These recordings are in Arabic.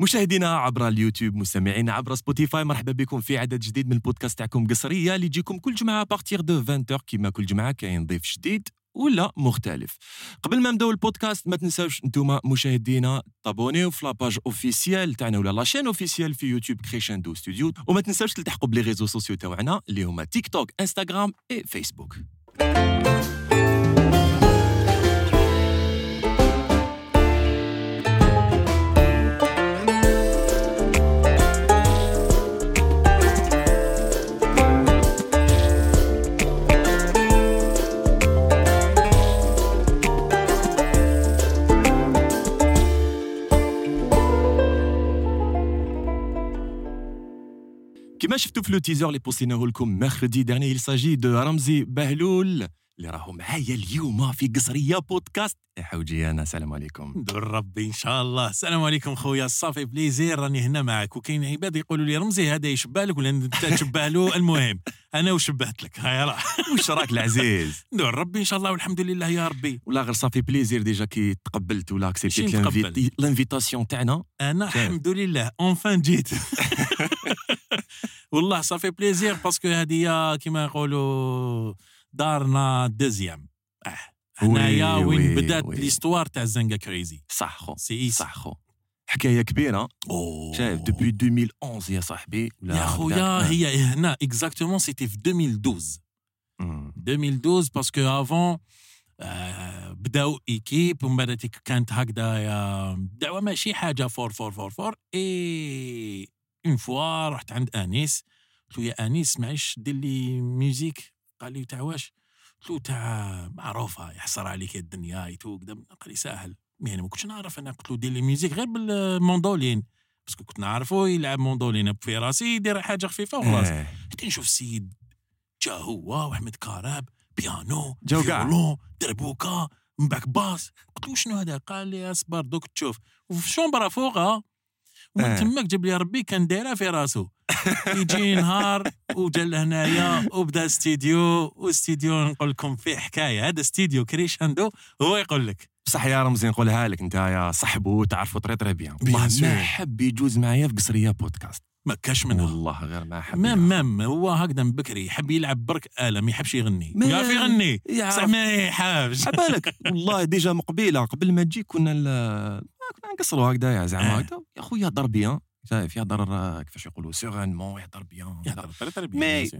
مشاهدينا عبر اليوتيوب مستمعينا عبر سبوتيفاي مرحبا بكم في عدد جديد من البودكاست تاعكم قصرية اللي يجيكم كل جمعة à partir de 20 كيما كل جمعة كاين ضيف جديد ولا مختلف. قبل ما نبداو البودكاست ما تنساوش نتوما مشاهدينا تابونيو في la page officielle تاعنا ولا la chaîne officielle في يوتيوب كريشندو ستوديو وما تنساوش تلتحقوا ب les réseaux sociaux تاعنا اللي هما تيك توك انستغرام اي فيسبوك كما شفتوا في le teaser اللي بوستيناه لكم mercredi dernier il s'agit de رمزي بهلول اللي راهو معايا اليوم في قصرية بودكاست. يا حوجي أنا السلام عليكم. دور ربي إن شاء الله. السلام عليكم خويا ça fait plaisir راني هنا معك. وكاين عباد يقولوا لي رمزي هذا يشبه لك ولا أنت تشبه له؟ المهم أنا وشبهت لك. هاي راه. واش راك العزيز؟ دور ربي إن شاء الله والحمد لله يا ربي. ولا غير ça fait plaisir déjà كي تقبلت ولا acceptيت نتقبل؟ l'invitation تاعنا؟ أنا. الحمد لله. enfin جيت. والله صافي بليزير باسكو هذه كيما يقولوا دارنا دوزيام أه هنايا وي، وين وي، بدات. ليستوار تاع زنقا كريزي. صح خو سي صح خو حكاية كبيرة. شايف دوبوي 2011 يا صاحبي. يا خويا بدات- هي هنا اكزاكتومون سيتي في 2012 مم. 2012 باسكو افون آه بداو ايكيب ومن بعد كانت هكذا دعوة ماشي حاجة فور فور فور فور. إي une fois رحت عند آنيس. قلت له يا آنيس معليش دير لي musique قال لي تاع واش؟ قلت له تاع معروفة يحصر عليك يا الدنيا يتو كذا قال لي ساهل. يعني ما كنتش نعرف أنا قلت له دير لي musique غير بال mandoline parce que كنت نعرفو يلعب mandoline في راسي يدير حاجة خفيفة وخلاص. إيه. كنت نشوف السيد جا هو وأحمد كاراب بيانو كاع. violon دربوكا من بعد باس قلت له شنو هذا؟ قال لي أصبر دوك تشوف. وفي الشومبرا فوقها ومن آه. تماك جاب لي ربي كان دايرها في راسو يجي نهار وجا لهنايا وبدا استديو واستديو نقول لكم فيه حكاية. هذا استديو كريشاندو هو يقول لك. بصح يا رمزي نقولها لك انت يا صاحبو تعرفوا très très bien والله. ما حب يجوز معايا في قصرية بودكاست. ما كاش منها والله غير ما حب même. même هو هكذا من بكري يحب يلعب برك آلة ما يحبش يغني. ما- يعرف يغني. بصح ما يحبش. عبالك. والله déjà مقبيله قبل ما تجي كنا نقصروا هكذا زعما. آه. هكذا يا خويا يهضر bien. شايف يهضر آه، كيفاش يقولوا sereinement يهضر bien يهضر. mais-.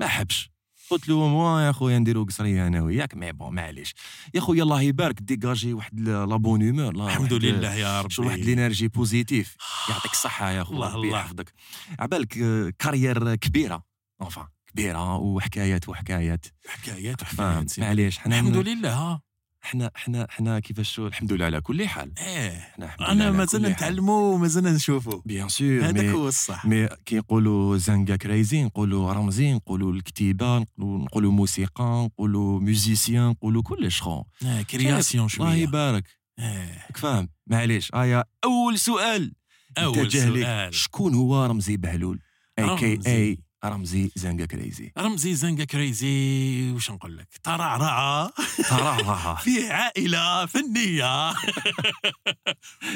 ما حبش. قلت له moi يا خويا نديرو قصرية أنا وياك. mais bon معليش. يا خويا الله يبارك. ديجاجي واحد la bonne الحمد لله يا ربي. شو واحد l'énergie positive يعطيك الصحة يا خويا الله الله. يحفظك. عبالك آه، carrière كبيرة. enfin كبيرة وحكايات وحكايات. حكايات وحكايات. معليش حنا الحمد لله حنا حنا حنا كيفاش الحمد لله على كل حال. إيه. حنا الحمد لله انا مازلنا. نتعلموا ومازلنا نشوفوا. bien sûr هذاك هو الصح. mais كي نقولوا زنقا كريزي نقولوا رمزي نقولوا الكتيبة نقولوا نقولوا موسيقى نقولوا musicien نقولوا كلش خو. آه، création الله شوية يبارك. آه، راك فاهم؟ معليش. ايا أول سؤال. أول. سؤال. شكون هو رمزي بهلول؟ اي كي اي رمزي. زنقا كريزي. رمزي زنقا كريزي وش نقول لك؟ ترعرع. ترى في عائلة فنية.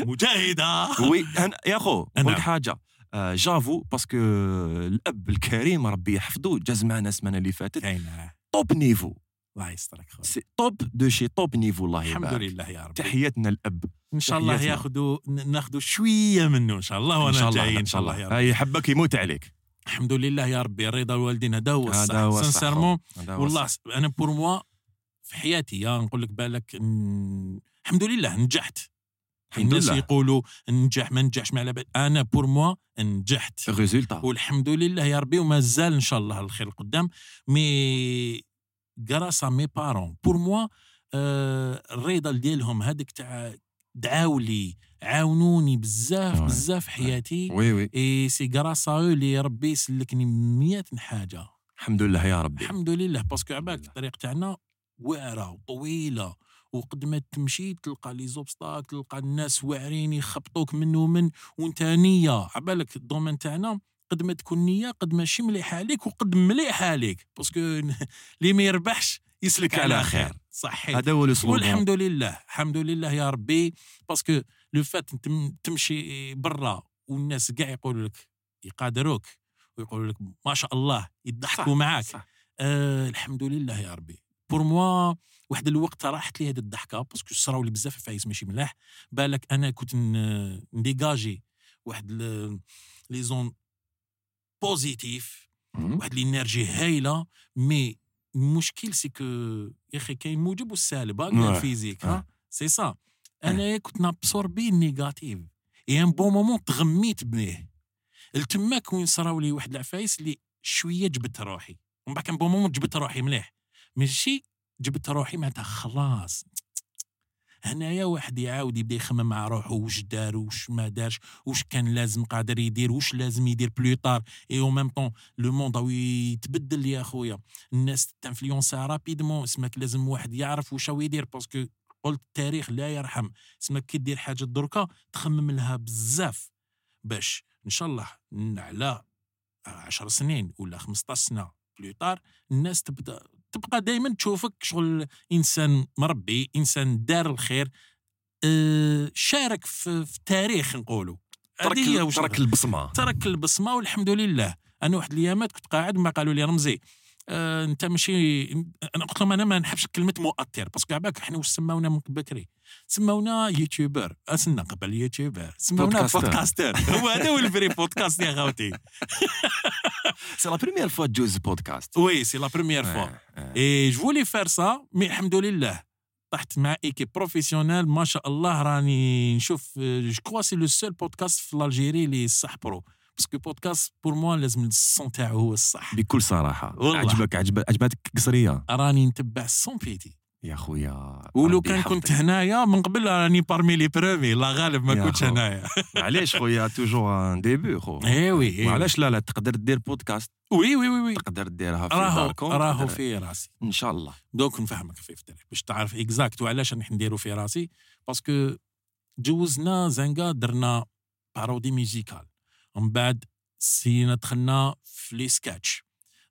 مجاهدة. oui يا خو نقول لك نعم. حاجة. آه، j'avoue parce que الأب الكريم ربي يحفظه جاز معنا السمانة اللي فاتت. كاينة top niveau. الله يسترك خويا. top de chez top niveau الله الحمد يبارك لله يا رب تحياتنا الاب إن شاء الله. ياخذوا ناخذوا شوية منه إن شاء الله إن وأنا شاء الله جاي إن شاء الله يا رب. حبك يموت عليك. الحمد لله يا ربي رضا الوالدين هذا هو الصح. هذا هو الصح. sincèrement والله. أنا pour moi في حياتي يا نقول لك بالك ن- الحمد لله نجحت. الحمد الناس لله يقولوا ننجح ما ننجحش ما على بال. أنا pour moi نجحت. résultat والحمد لله يا ربي وما زال إن شاء الله الخير قدام. mais grâce mes parents pour moi آه، الرضا ديالهم هذاك تاع دعاو لي عاونوني بزاف. بزاف في حياتي. oui oui. et c'est grâce à اللي ربي سلكني مية حاجة. الحمد لله يا ربي. الحمد لله. parce que عباك. الطريق تاعنا واعرة وطويلة وقد ما تمشي تلقى les obstacles تلقى الناس واعرين يخبطوك من ومن وانت نية. عبالك ال domaine تاعنا قد ما تكون نية قد ماشي مليحة عليك وقد مليحة عليك. parce que اللي ما يربحش يسلك على خير. صحيح. هذا هو الأسلوب. والحمد لله. الحمد لله يا ربي. parce que لو فات تم- تمشي برا والناس كاع يقولوا لك يقادروك ويقولوا لك ما شاء الله يضحكوا معاك صح. آه الحمد لله يا ربي pour moi واحد الوقت راحت لي هذه الضحكة parce que صراو لي بزاف عفايس ماشي ملاح بالك أنا كنت نديجاجي واحد les ondes positives. واحد l'énergie هايلة mais المشكل c'est que يا أخي كاين موجب والسالب Ouais. ال physique c'est ça أنا كنت نابسوربي ال négatif. et un bon moment تغميت به التماك وين صراو لي واحد العفايس اللي شوية جبت روحي. ومن بعد كان bon moment جبت روحي مليح. ماشي جبت روحي معناتها خلاص. هنايا واحد يعاود يبدا يخمم مع روحه واش دار واش ما دارش واش كان لازم قادر يدير واش لازم يدير plus tard et au même temps le monde راهو يتبدل يا خويا. الناس تنفلونسا rapidement اسمك لازم واحد يعرف واش راهو يدير parce que قلت التاريخ لا يرحم. اسمك كي دير حاجة دركا تخمم لها بزاف باش إن شاء الله على 10 سنين ولا 15 سنة plus tard الناس تبدا تبقى دائما تشوفك شغل إنسان مربي إنسان دار الخير. أه شارك في, في التاريخ نقولوا. ترك ترك البصمة. ترك البصمة والحمد لله. أنا واحد الايامات كنت قاعد ما قالوا لي رمزي. آه انت ماشي أنا قلت لهم أنا ما نحبش كلمة مؤثر parce que عباك إحنا واش سماونا من بكري؟ سماونا YouTuber اسنا قبل YouTuber سماونا podcaster. هو هذا هو ال vrai podcast يا خوتي c'est la première fois تجوز بودكاست oui c'est la première fois. et je voulais faire ça mais الحمد لله طحت مع équipe professionnelle ما شاء الله راني نشوف je crois c'est le seul podcast في l'Algérie اللي صح pro. parce que بودكاست pour moi لازم ال son تاعو هو الصح. بكل صراحة. والله. عجبك عجبك عجبتك قصرية؟ راني نتبع ال son بيتي. يا خويا. ولو كان. كنت هنايا من قبل راني parmi les premiers لا غالب ما كنتش. هنايا. معليش خويا؟ toujours un début خو. اي وي إيه. وعلاش لا لا تقدر دير بودكاست oui oui oui, oui. تقدر ديرها في راهو داركم راهو في راسي. إن شاء الله. دوك نفهمك في التاريخ باش تعرف exact وعلاش راح نديرو في راسي. parce que جوزنا زنقا درنا parodie musicale ومن بعد سينا دخلنا في les sketchs.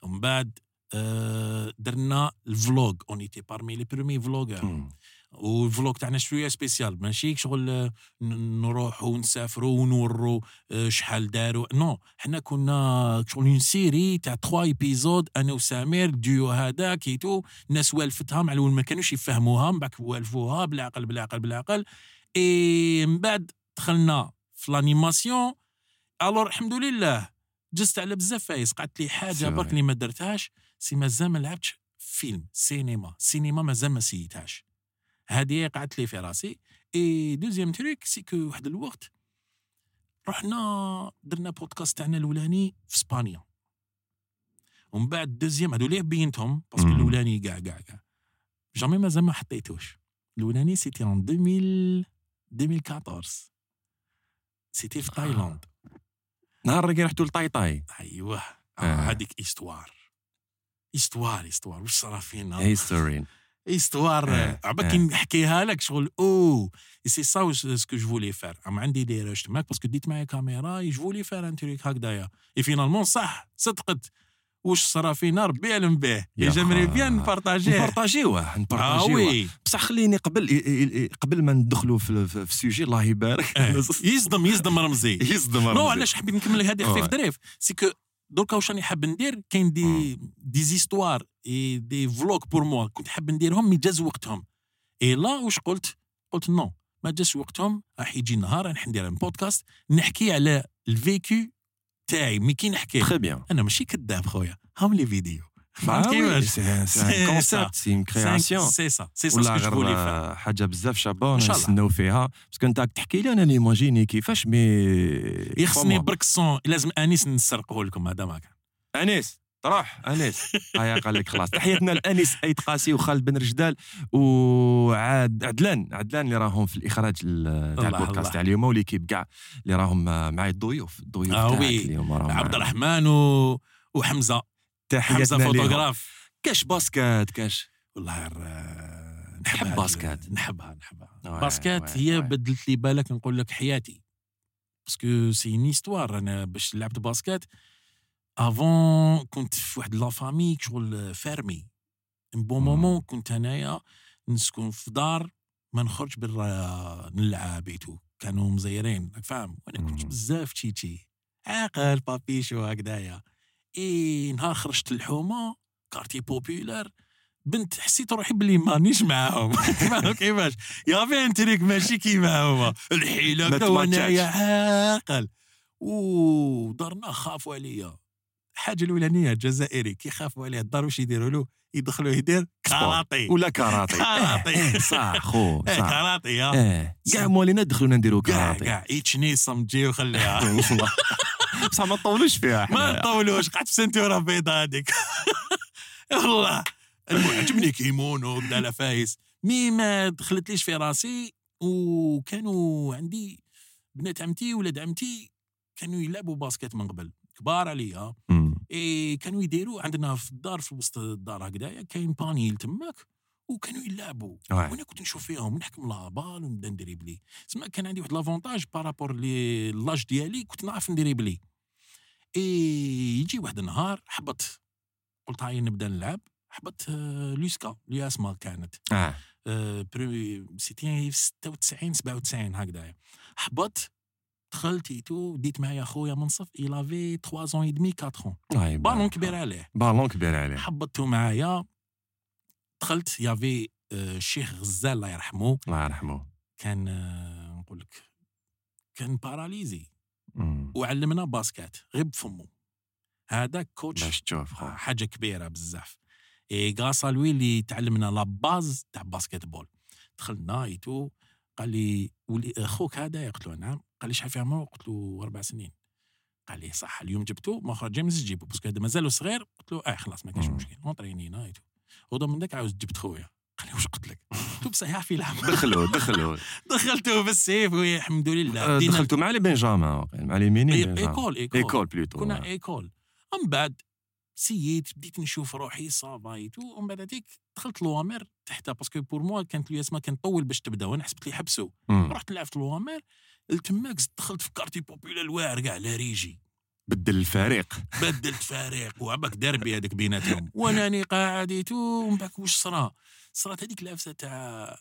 ومن بعد آه درنا ال vlog. on était parmi les premiers vlogueurs. وال vlog تاعنا شوية spécial. ماشي شغل نروحوا ونسافروا ونوروا آه، شحال داروا non حنا كنا شغل une série تاع 3 épisodes أنا وسامير ديو هذا كيتو الناس والفتها مع الأول ما كانوش يفهموها من بعد والفوها بالعقل بالعقل بالعقل. اي من بعد دخلنا في l'animation alors الحمد لله. جزت على بزاف فايس قعدت لي حاجة برك. اللي ما درتهاش. c'est مازال ما لعبتش فيلم سينما سينما مازال ما سيتهاش هذه قعدت لي في راسي. et deuxième truc c'est que واحد الوقت رحنا درنا بودكاست تاعنا الأولاني في إسبانيا. ومن بعد deuxième هذو بينتهم؟ parce que. الأولاني كاع كاع كاع. jamais مازال ما حطيتوش. الأولاني c'était en 2000 2014 c'était في تايلاند نهار اللي رحتوا لطايطاي. أيوه. آه. آه. هذيك histoire. histoire histoire. واش صرا فينا؟ histoire histoire. آه، عباك آه. كي نحكيها لك شغل. oh c'est ça ce que je voulais faire même عندي des rushs معاك parce que ديت معايا كاميرا je voulais faire un truc هكذايا. et finalement صح. صدقت. واش صرا فينا ربي يعلم به j'aimerais. bien نبارطاجيه. نبارطاجيوه نبارطاجيوه. oui. بصح خليني قبل قبل ما ندخلوا في في ال sujet الله يبارك. آه. يصدم يصدم رمزي. يصدم non رمزي. علاش حبيت نكمل هذه خفيف آه. ظريف؟ c'est que دركا واش راني حاب ندير كاين des des histoires et des vlogs pour moi كنت حاب نديرهم mais جاز وقتهم. et là واش قلت؟ قلت non ما جاش وقتهم راح يجي نهار راح ندير بودكاست نحكي على ال vécu تاعي mais كي نحكي très bien أنا ماشي كذاب خويا. هاهم les vidéos. Un ça. concept, c'est une création. سي سا سي سا ولا غير حاجة بزاف شابه. نستناو فيها parce que انت تحكي لي أنا نيماجيني كيفاش mais يخصني برك ال son لازم انيس نسرقه لكم هذا كان انيس تروح أنيس هيا قال لك خلاص تحياتنا لأنيس ايد قاسي وخالد بن رجدال وعاد عدلان عدلان اللي راهم في الإخراج ال- تاع البودكاست. تاع اليوم و l'équipe كاع اللي راهم معايا الضيوف الضيوف آه oui. اليوم عبد. الرحمن و... وحمزة حمزة. فوتوغراف كاش basket كاش والله نحب basket. نحبها نحبها basket هي. بدلت لي بالك نقول لك حياتي parce que c'est une histoire أنا باش لعبت basket avant كنت في واحد la famille شغل fermée. un bon. moment كنت أنايا نسكن في دار ما نخرج برا نلعب et tout كانوا مزيرين راك فاهم؟ وأنا كنت. بزاف تشيتشي عاقل بابيشو هكذايا إي نهار خرجت الحومه quartier populaire بنت حسيت روحي بلي مانيش معاهم. كيفاش؟ y avait un truc ماشي كيما هما. الحيلة تماتشاش. عاقل. ودارنا خافوا عليا. الحاجة الأولانية الجزائري كي خافوا عليه الدار واش يديروا له؟ يدخلوا يدير كاراتي ولا كاراتي كاراتي. إيه، صح خو إيه، صح. كاراتي يا كاع موالينا دخلونا نديروا كاع كاراتي كاع ايتشني صمتجي وخليها. والله. بصح ما نطولوش فيها ما. نطولوش قعدت في ceinture بيضاء هذيك. والله المهم عجبني كيمونو بدا فايس mais ما دخلتليش في راسي وكانوا عندي بنات عمتي ولاد عمتي كانوا يلعبوا basket من قبل. كبار عليا. إيه كانوا يديروا عندنا في الدار في وسط الدار هكذايا كاين panier تماك وكانوا يلعبوا. وأنا كنت نشوف فيهم ونحكم la balle ونبدا ندريبلي تسمى كان عندي واحد l'avantage par rapport à l'âge ديالي كنت نعرف ندريبلي اي يجي واحد النهار حبط. قلت هاي نبدا نلعب حبط آه، لوسكا l'USMA كانت. آه. آه، c'était 96 97 هكذايا. حبط دخلت et tout ديت معايا خويا منصف avait 3 ans et demi 4 ans. الله يبارك. بالون كبير عليه. بالون كبير عليه. حبطته معايا. دخلت y avait آه، الشيخ غزال الله يرحمه. الله يرحمه. كان آه، نقول لك كان paralysé. وعلمنا basket غير بفمو هذا coach باش تشوف حاجة كبيرة بزاف. et grâce à lui اللي تعلمنا la base تاع basket-ball دخلنا et tout قال لي ولي أخوك هذا؟ قلت له نعم. قال لي شحال في عمره قلت له أربع سنين. قال لي صح اليوم جبتو ما خرج jamais جيبو parce que هذا مازالو صغير. قلت له آه خلاص ما كاينش. مشكل اونطرينينا et tout غدا من ذاك عاود جبت خويا. قال لي واش قلت لك؟ قلت له بصح يعرف يلعب دخلوا دخلوا دخلته بالسيف والحمد لله. آه، دخلتوا مع les benjamins مع les minimes. école école. école plutôt كنا إيكول. من بعد سييت بديت نشوف روحي صافايت ومن بعد هذيك دخلت لوامير تحت باسكو بور موا كانت الياسما كان طول باش تبدأ وأنا حسبت لي حبسوا. رحت لعبت لوامير تماك زدت دخلت في كارتي بوبيلا الواعر كاع لا ريجي. بدل الفريق. بدلت فريق وعباك ديربي هذاك بيناتهم. واناني قاعديت ومن بعد واش صرا؟ صرات هذيك العفسه تاع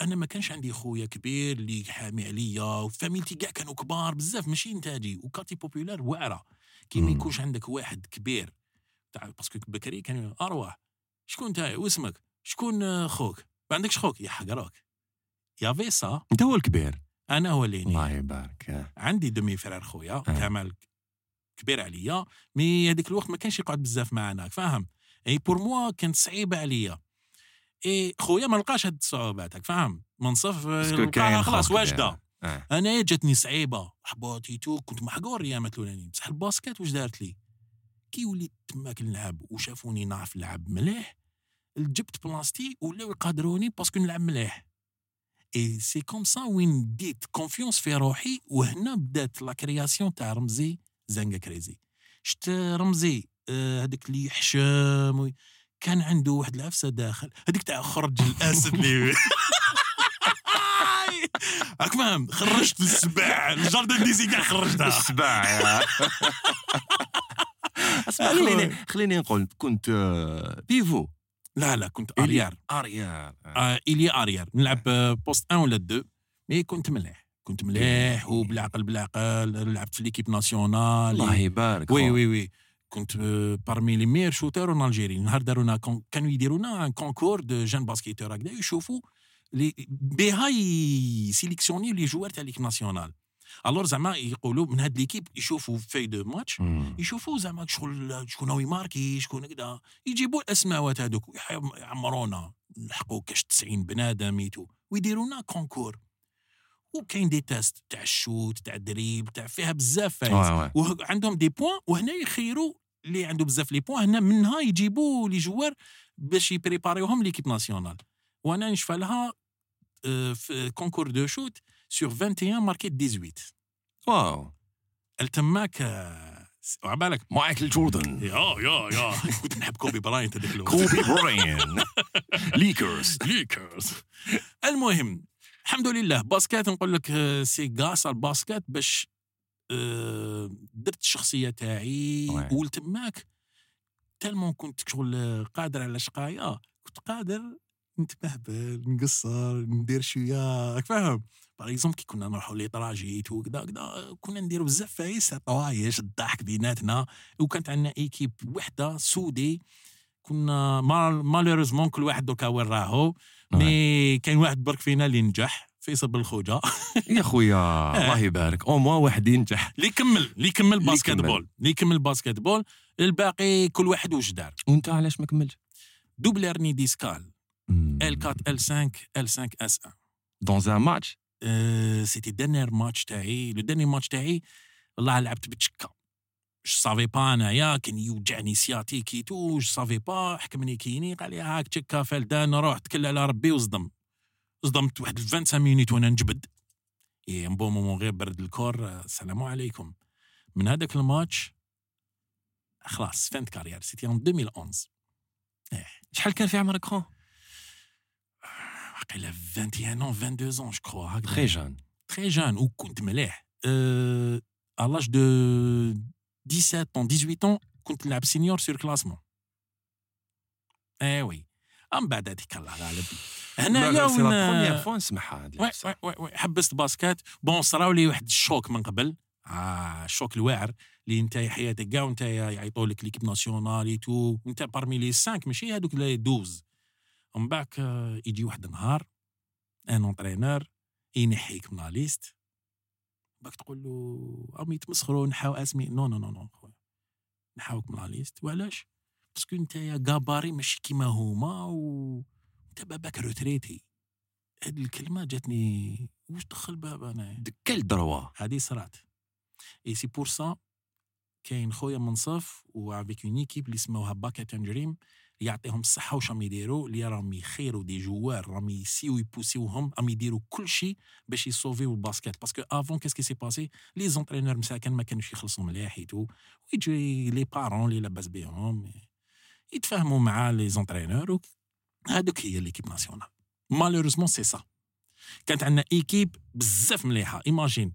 أنا ما كانش عندي خويا كبير اللي حامي عليا وفاميلتي كاع كانوا كبار بزاف ماشي نتاجي. وكارتي بوبولار واعرة. كي ما. يكونش عندك واحد كبير تاع باسكو بكري كان ارواح شكون انت واسمك؟ شكون آه، خوك؟ ما عندكش خوك؟ يحقروك يا فيسا أنت هو الكبير. أنا هو اللي الله يبارك. عندي demi-frère خويا. كمال كبير عليا mais هذيك الوقت ما كانش يقعد بزاف معنا فاهم؟ et pour moi كانت صعيبه عليا. أي خويا ما لقاش هاد الصعوبات فاهم؟ منصف آه، خلاص واجدة. آه. أنا جاتني صعيبة حبوطيتو كنت محقور ايامات الأولانيين. بصح ال basket واش دارت لي؟ كي وليت تماك نلعب وشافوني نعرف نلعب مليح جبت بلاصتي ولاو يقادروني parce que نلعب مليح. et c'est comme ça وين ديت confiance في روحي وهنا بدات la création تاع رمزي زنقا crazy. شت رمزي؟ آه، هذاك اللي يحشم كان عنده واحد العفسة داخل. هذيك تاع خرج الأسد اللي راك فاهم خرجت السباع. ال jardin d'essai كاع خرجتها. السباع. اسمع خليني خليني نقول كنت آه، pivot. لا لا كنت arrière arrière آه. إلي arrière نلعب آه، poste 1 ولا 2 mais كنت مليح. كنت مليح وبالعقل بالعقل. لعبت في l'équipe nationale. الله يبارك oui. Oui oui. كنت parmi les meilleurs shooteurs en Algérie نهار دارونا كانوا يديرونا un concours de jeunes basketteurs هكذا يشوفوا بها ي sélectionner les joueurs تاع l'équipe nationale alors زعما يقولوا من هاد l'équipe يشوفوا في deux matchs. يشوفوا زعما شغل شكون هو ي marquer شكون كذا يجيبوا الاسماوات هذوك يعمرونا نلحقوا كاش 90 بنادم et tout ويديرونا concours وكاين des tests تاع ال shoot تاع ال dribble تاع فيها بزاف فايز. وعندهم des points وهنا يخيروا اللي عنده بزاف les points هنا منها يجيبوا les joueurs باش يبريباريوهم l'équipe nationale وأنا نشفى لها آه، في concours de shoot sur 21 ماركيت 18 واو. التماك وعبالك مايكل جوردن. يا يا يا. كنت نحب كوبي براينت هذاك الوقت كوبي براينت. ليكرز ليكرز المهم الحمد لله basket نقول لك آه، c'est grâce ال basket باش آه، درت الشخصية تاعي. ولتماك tellement كنت شغل قادر على شقايا كنت قادر نتبهبل نقصر ندير شوية راك فاهم؟ par exemple كي كنا نروحوا les trajets وكذا كذا كنا نديروا بزاف فايس طوايش الضحك بيناتنا. وكانت عندنا équipe وحدة soudée. كنا malheureusement كل واحد دوكا وين راهو. mais كاين واحد برك فينا اللي نجح فيصل بالخوجة. يا خويا الله يبارك. أو موا واحد ينجح. اللي يكمل اللي يكمل اللي basket يكمل. Ball اللي يكمل basket-ball الباقي كل واحد واش دار. وانت علاش ما كملتش double hernie discale. L 4 L 5 L 5 S 1 dans un match أه c'était dernier match تاعي le dernier match تاعي والله لعبت بتشكا je savais pas انايا كان يوجعني sciatique et tout je savais pas حكمني kiné قال لي هاك تشكا فلدان روح تكل على ربي وصدم صدمت واحد 25 minutes وأنا نجبد et un bon moment غير برد ال corps السلام عليكم من هذاك الماتش خلاص fin de carrière c'était en 2011 شحال كان في عمرك خو؟ واقيلا 21 ans 22 ans je crois هكذا très jeune très jeune. وكنت مليح أه à l'âge de 17 ans 18 ans كنت نلعب senior surclassement إيه oui من بعد هذيك الله غالب هنايا c'est la première fois نسمعها هاد oui اللعبة. Oui oui oui حبست basket bon صراو لي واحد ال choc من قبل آه ال choc الواعر اللي انت حياتك كاع وانت يعيطوا لك l'équipe nationale et tout وانت parmi les 5 ماشي هذوك les 12 ومن بعد يجي واحد النهار un entraîneur ينحيك من la liste. باك تقول له راهم يتمسخروا نحاو اسمي. non non non non خويا. نحاوك من la liste. وعلاش؟ parce que انت يا كاباري ماشي كيما هما و انت باباك retraité. هاد الكلمة جاتني واش دخل بابا أنا؟ de quel droit هذه صرات et c'est pour ça كاين خويا منصف و avec une équipe اللي سموها باكا تنجريم يعطيهم الصحة واش راهم يديروا؟ اللي راهم يخيروا des joueurs راهم يسيو يبوسيوهم راهم يديروا كل شيء باش يسوفيو ال basket parce que avant qu'est-ce qui s'est passé les entraîneurs مساكن ما كانوش يخلصوا مليح et tout ويجي les parents اللي لاباس بيهم يتفاهموا مع les entraîneurs هذوك هي l'équipe nationale malheureusement c'est ça كانت عندنا équipe بزاف مليحة. imagine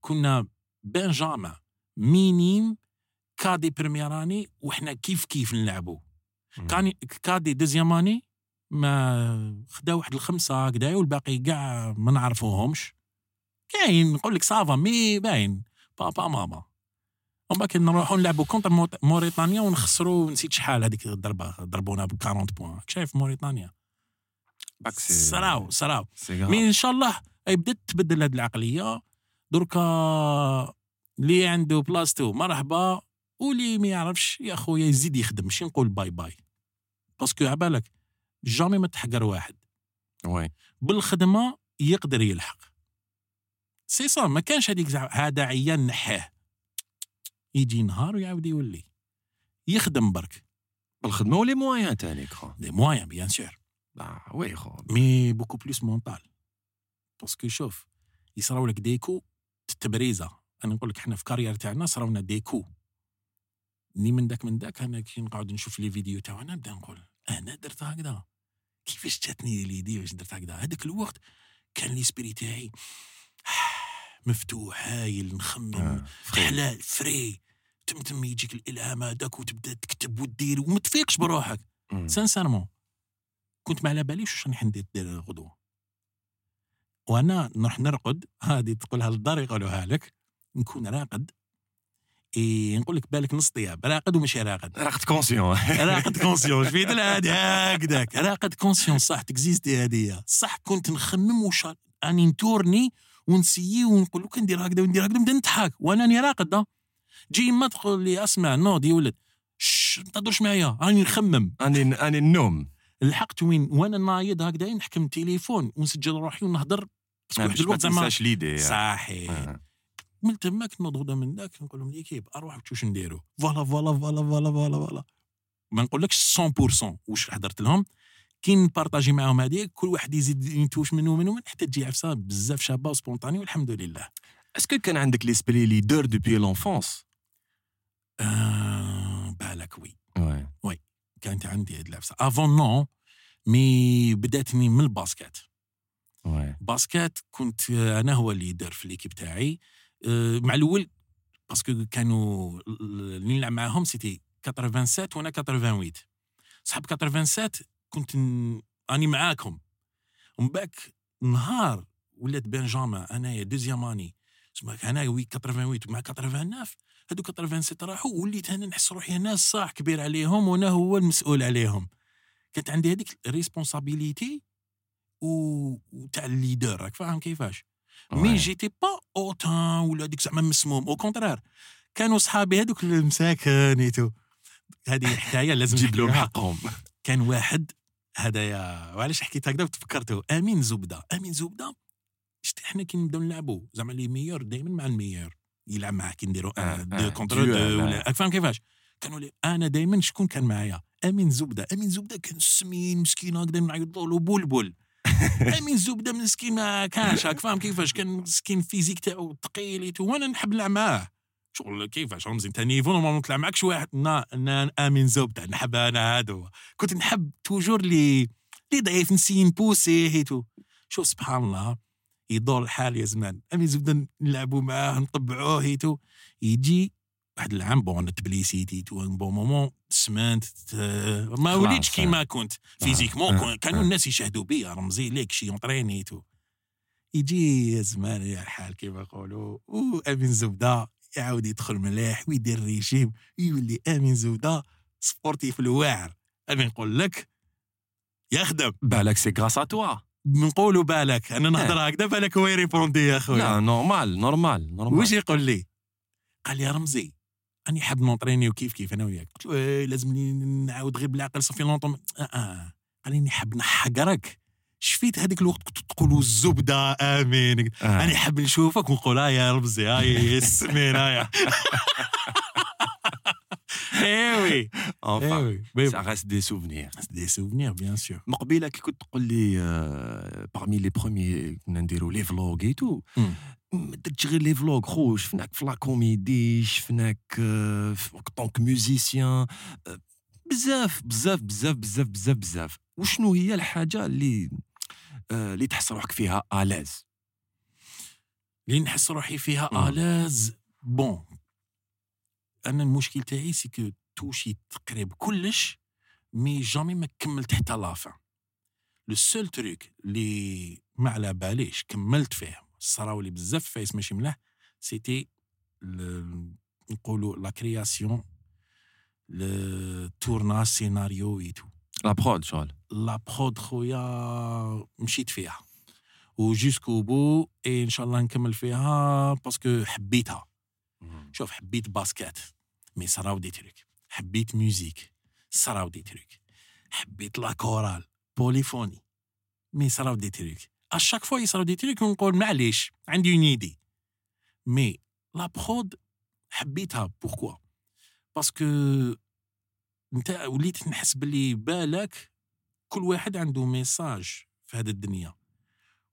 كنا benjamins minimes cadets première année وحنا كيف كيف نلعبوا. كان cadet deuxième année ما خدا واحد الخمسة هكذا والباقي كاع ما نعرفوهمش. كاين نقول لك ça va mais باين. بابا ماما. ومن بعد نروحوا نلعبوا contre موريتانيا ونخسروا نسيت شحال هذيك الضربة ضربونا ب 40 points شايف موريتانيا؟ صراو صراو mais إن شاء الله بدأت تبدل هذه العقلية. دركا اللي عنده بلاصتو مرحبا واللي ما يعرفش يا خويا يزيد يخدم ماشي نقول bye bye. parce que عبالك jamais ما تحقر واحد. oui. بالخدمة يقدر يلحق. سي صا ما كانش هذيك هذا عيان نحاه. يجي نهار ويعاود يولي. يخدم برك. بالخدمة و les moyens تانيك خو des moyens bien sûr oui خو. mais beaucoup plus mental parce que شوف يصراو لك des coups تبريزة. أنا نقول لك إحنا في carrière تاعنا صراونا des coups ني من داك من داك أنا كي نقعد نشوف les vidéos تاعنا نبدا نقول أنا درت هكذا. كيفاش جاتني l'idée باش درت هكذا؟ هذاك الوقت كان l'esprit تاعي مفتوح هايل نخمم آه،. حلال فري. تم تم يجيك الإلهام هذاك وتبدا تكتب وتدير وما تفيقش بروحك. sincèrement كنت ما على باليش واش راني حندير دير غدوه وأنا نروح نرقد هذه تقولها للدار يقولوها لك نكون راقد. إيه نقول لك بالك نص طياب راقد وماشي راقد. راقد conscient راقد conscient في هادي هكذاك راقد conscient صح تكزيستي هذه صح كنت نخمم وش اني نتورني ونسيي ونقول له ندير هكذا وندير هكذا نبدا نضحك. وأنا راني راقد. تجي يما تقول لي أسمع نوض يا ولد. شش ما تهضرش معايا راني نخمم. اني اني النوم لحقت وين؟ وأنا نايض هكذا نحكم التليفون ونسجل روحي ونهضر. بس واحد الوقت زعما les idées صحيح. آه. من تماك نوض من ذاك نقول لهم l'équipe أروح واش نديروا voilà voilà voilà voilà voilà voilà. ما نقولكش 100% واش حضرت لهم. كي نبارطاجي معاهم هذيك كل واحد يزيد ينتوش منه ومنه من حتى تجي عفسة بزاف شابة و spontané والحمد لله. est-ce que كان عندك l'esprit leader depuis l'enfance آه بالك oui. oui كانت عندي هاد العفسة. avant non mais بداتني من ال basket. oui basket كنت آه، أنا هو اللي يدير في l'équipe تاعي. آه، مع الأول parce que كانوا اللي نلعب معاهم c'était 87 وأنا 88 صحاب 87 كنت راني معاكم. ومن بعد نهار ولات benjamin انايا deuxième année. تسمى أنا oui 88 مع 89 هادو 87 راحوا وليت أنا نحس روحي أنا صاح كبير عليهم وأنا هو المسؤول عليهم. كانت عندي هذيك responsabilité وتاع ال leader راك فاهم كيفاش؟ mais. j'étais pas hautain ولا ديك زعما مسموم au contraire كانوا صحابي هذوك المساكن et tout هذه حكايه لازم تجيب لهم. حقهم كان واحد هذايا وعلاش حكيت هكذا تفكرته امين زبده امين زبده شت إحنا كي نبداو نلعبوا زعما les meilleurs دائما مع ال meilleur يلعب معاه كي نديروا آه، deux contre ولا فاهم كيفاش كانوا لي أنا دائما شكون كان معايا امين زبده امين زبده كان سمين مسكين هكذا نعيطوا له بلبل امين زبده مسكين ما كانش راك فاهم كيفاش كان مسكين physique تاعو ثقيل وأنا نحب نلعب معاه. شغل كيفاش رمزي انت نيفو نورمالمون تلعب معكش واحد نا نا آمين زبده نحب أنا هادو. كنت نحب توجور لي لي ضعيف نسي نبوسي هيتو شوف سبحان الله يدور الحال يا زمان. آمين زبده نلعبوا معاه نطبعوه هيتو يجي واحد العام بون أنا تبليسيتي تو بون مومون سمانت ما وليتش كيما كنت فيزيكمون آه، كون- كانوا آه. الناس يشاهدوا بيا رمزي ليك شي اونترينيتو يجي زمان يا الحال كيما يقولوا أو أمين زبدة يعاود يدخل ملاح ويدير ريجيم يولي أمين زبدة sportif الواعر. أنا نقول لك يخدم. بالك c'est grâce à toi. نقولوا بالك أنا نهضر هكذا بالك هو يريبوندي يا خويا لا normal normal normal. واش يقول لي؟ قال لي رمزي راني حاب نونطريني وكيف كيف أنا وياك. قلت له إيه لازمني نعاود غير بالعقل ça fait longtemps. آه, آه قال لي حاب نحقرك. شفيت هذيك الوقت كنت تقولوا الزبده آمين. آه. أنا حاب نشوفك ونقول ها يا رمزي هاي السمين هاي eh oui. eh oui. ça reste des souvenirs. des souvenirs bien sûr مقبله كي كنت تقول لي آه، parmi les premiers كنا نديروا les vlogs et tout. ما درتش غير les vlogs خو شفناك في la comédie شفناك آه، en tant que musicien آه، بزاف بزاف بزاف بزاف بزاف بزاف. وشنو هي الحاجة اللي آه، اللي تحس روحك فيها à l'aise؟ اللي نحس روحي فيها. à l'aise bon أنا المشكل تاعي c'est que توشي تقريب كلش mais jamais ما كملت حتى la fin. le seul truc اللي ما على باليش كملت فيه صراولي بزاف عفايس ماشي ملاح c'était نقولوا la création le tournage سيناريو et tout la prod شغل. la prod خويا مشيت فيها. و jusqu'au bout et ان شاء الله نكمل فيها parce que حبيتها. شوف حبيت basket. mais صراو des trucs حبيت musique. صراو des trucs حبيت la chorale. polyphonie. mais صراو des trucs à chaque fois يصراو des trucs ونقول معليش عندي une idée mais la prod حبيتها. pourquoi parce que انت وليت نحس باللي بالك كل واحد عنده message في هذه الدنيا.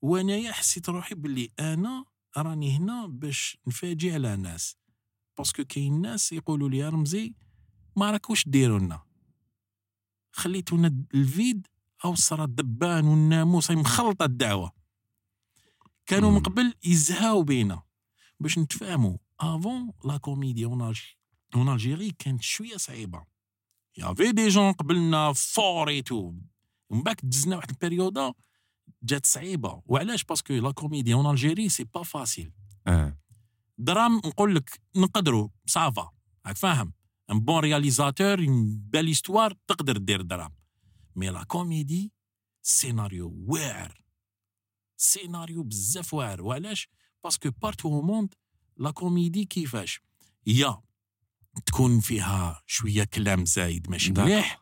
وأنايا حسيت روحي باللي أنا راني هنا باش نفاجي على ناس. parce que كاين ناس يقولوا لي يا رمزي ما راكوش ديروا خليتونا ال vide أو صرا الدبان والناموس هاي مخلطة الدعوة. كانوا من. قبل يزهاو بينا باش نتفاهموا avant la comédie en Algérie كانت شوية صعيبة. y avait des gens قبلنا forts et tout ومن بعد دزنا واحد البيريودا جات صعيبة. وعلاش؟ parce que la comédie en Algérie c'est pas facile آه. drame نقول لك نقدروا ça va راك فاهم. un bon réalisateur une belle histoire تقدر دير drame. mais la comédie سيناريو واعر سيناريو بزاف واعر وعلاش parce que partout au monde la comédie كيفاش يا تكون فيها شوية كلام زايد ماشي. مليح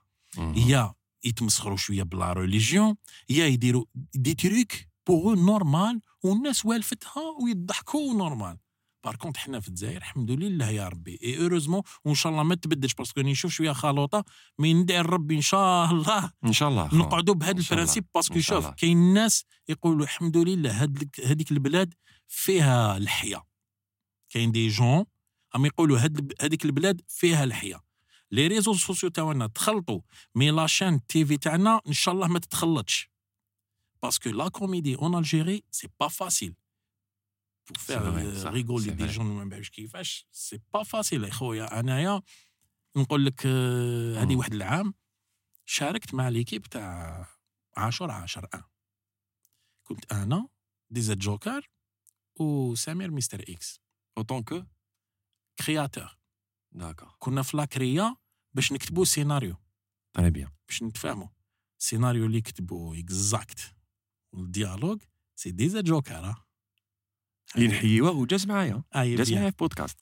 يا يتمسخروا شوية ب la religion يا يديروا des trucs pour normal والناس والفتها ويضحكوا normal par contre حنا في الجزائر الحمد لله يا ربي. et heureusement وإن شاء الله ما تبدلش parce que راني نشوف شوية خلوطة. mais ندعي ربي إن شاء الله. إن شاء الله. نقعدوا بهذا. ال principe parce que شوف. كاين ناس يقولوا الحمد لله هذيك البلاد فيها الحياة. كاين des gens هم يقولوا هذيك البلاد فيها الحياة. les réseaux sociaux تاعنا تخلطوا mais la chaîne TV تاعنا إن شاء الله ما تتخلطش. parce que la comédie en Algérie c'est pas facile c'est des vrai. gens ما نعرفش كيفاش c'est pas facile يا خويا انايا نقول لك هذه. واحد العام شاركت مع l'équipe تاع عاشور العاشر ان كنت أنا DZjoker وسمير مستر إكس en tant que créateurs d'accord كنا في la créa باش نكتبوا سيناريو très bien باش نتفاهموا السيناريو اللي كتبوا exact وال dialogue c'est DZjoker. اللي نحيوه وجاز معايا. اي جاز. معايا في بودكاست.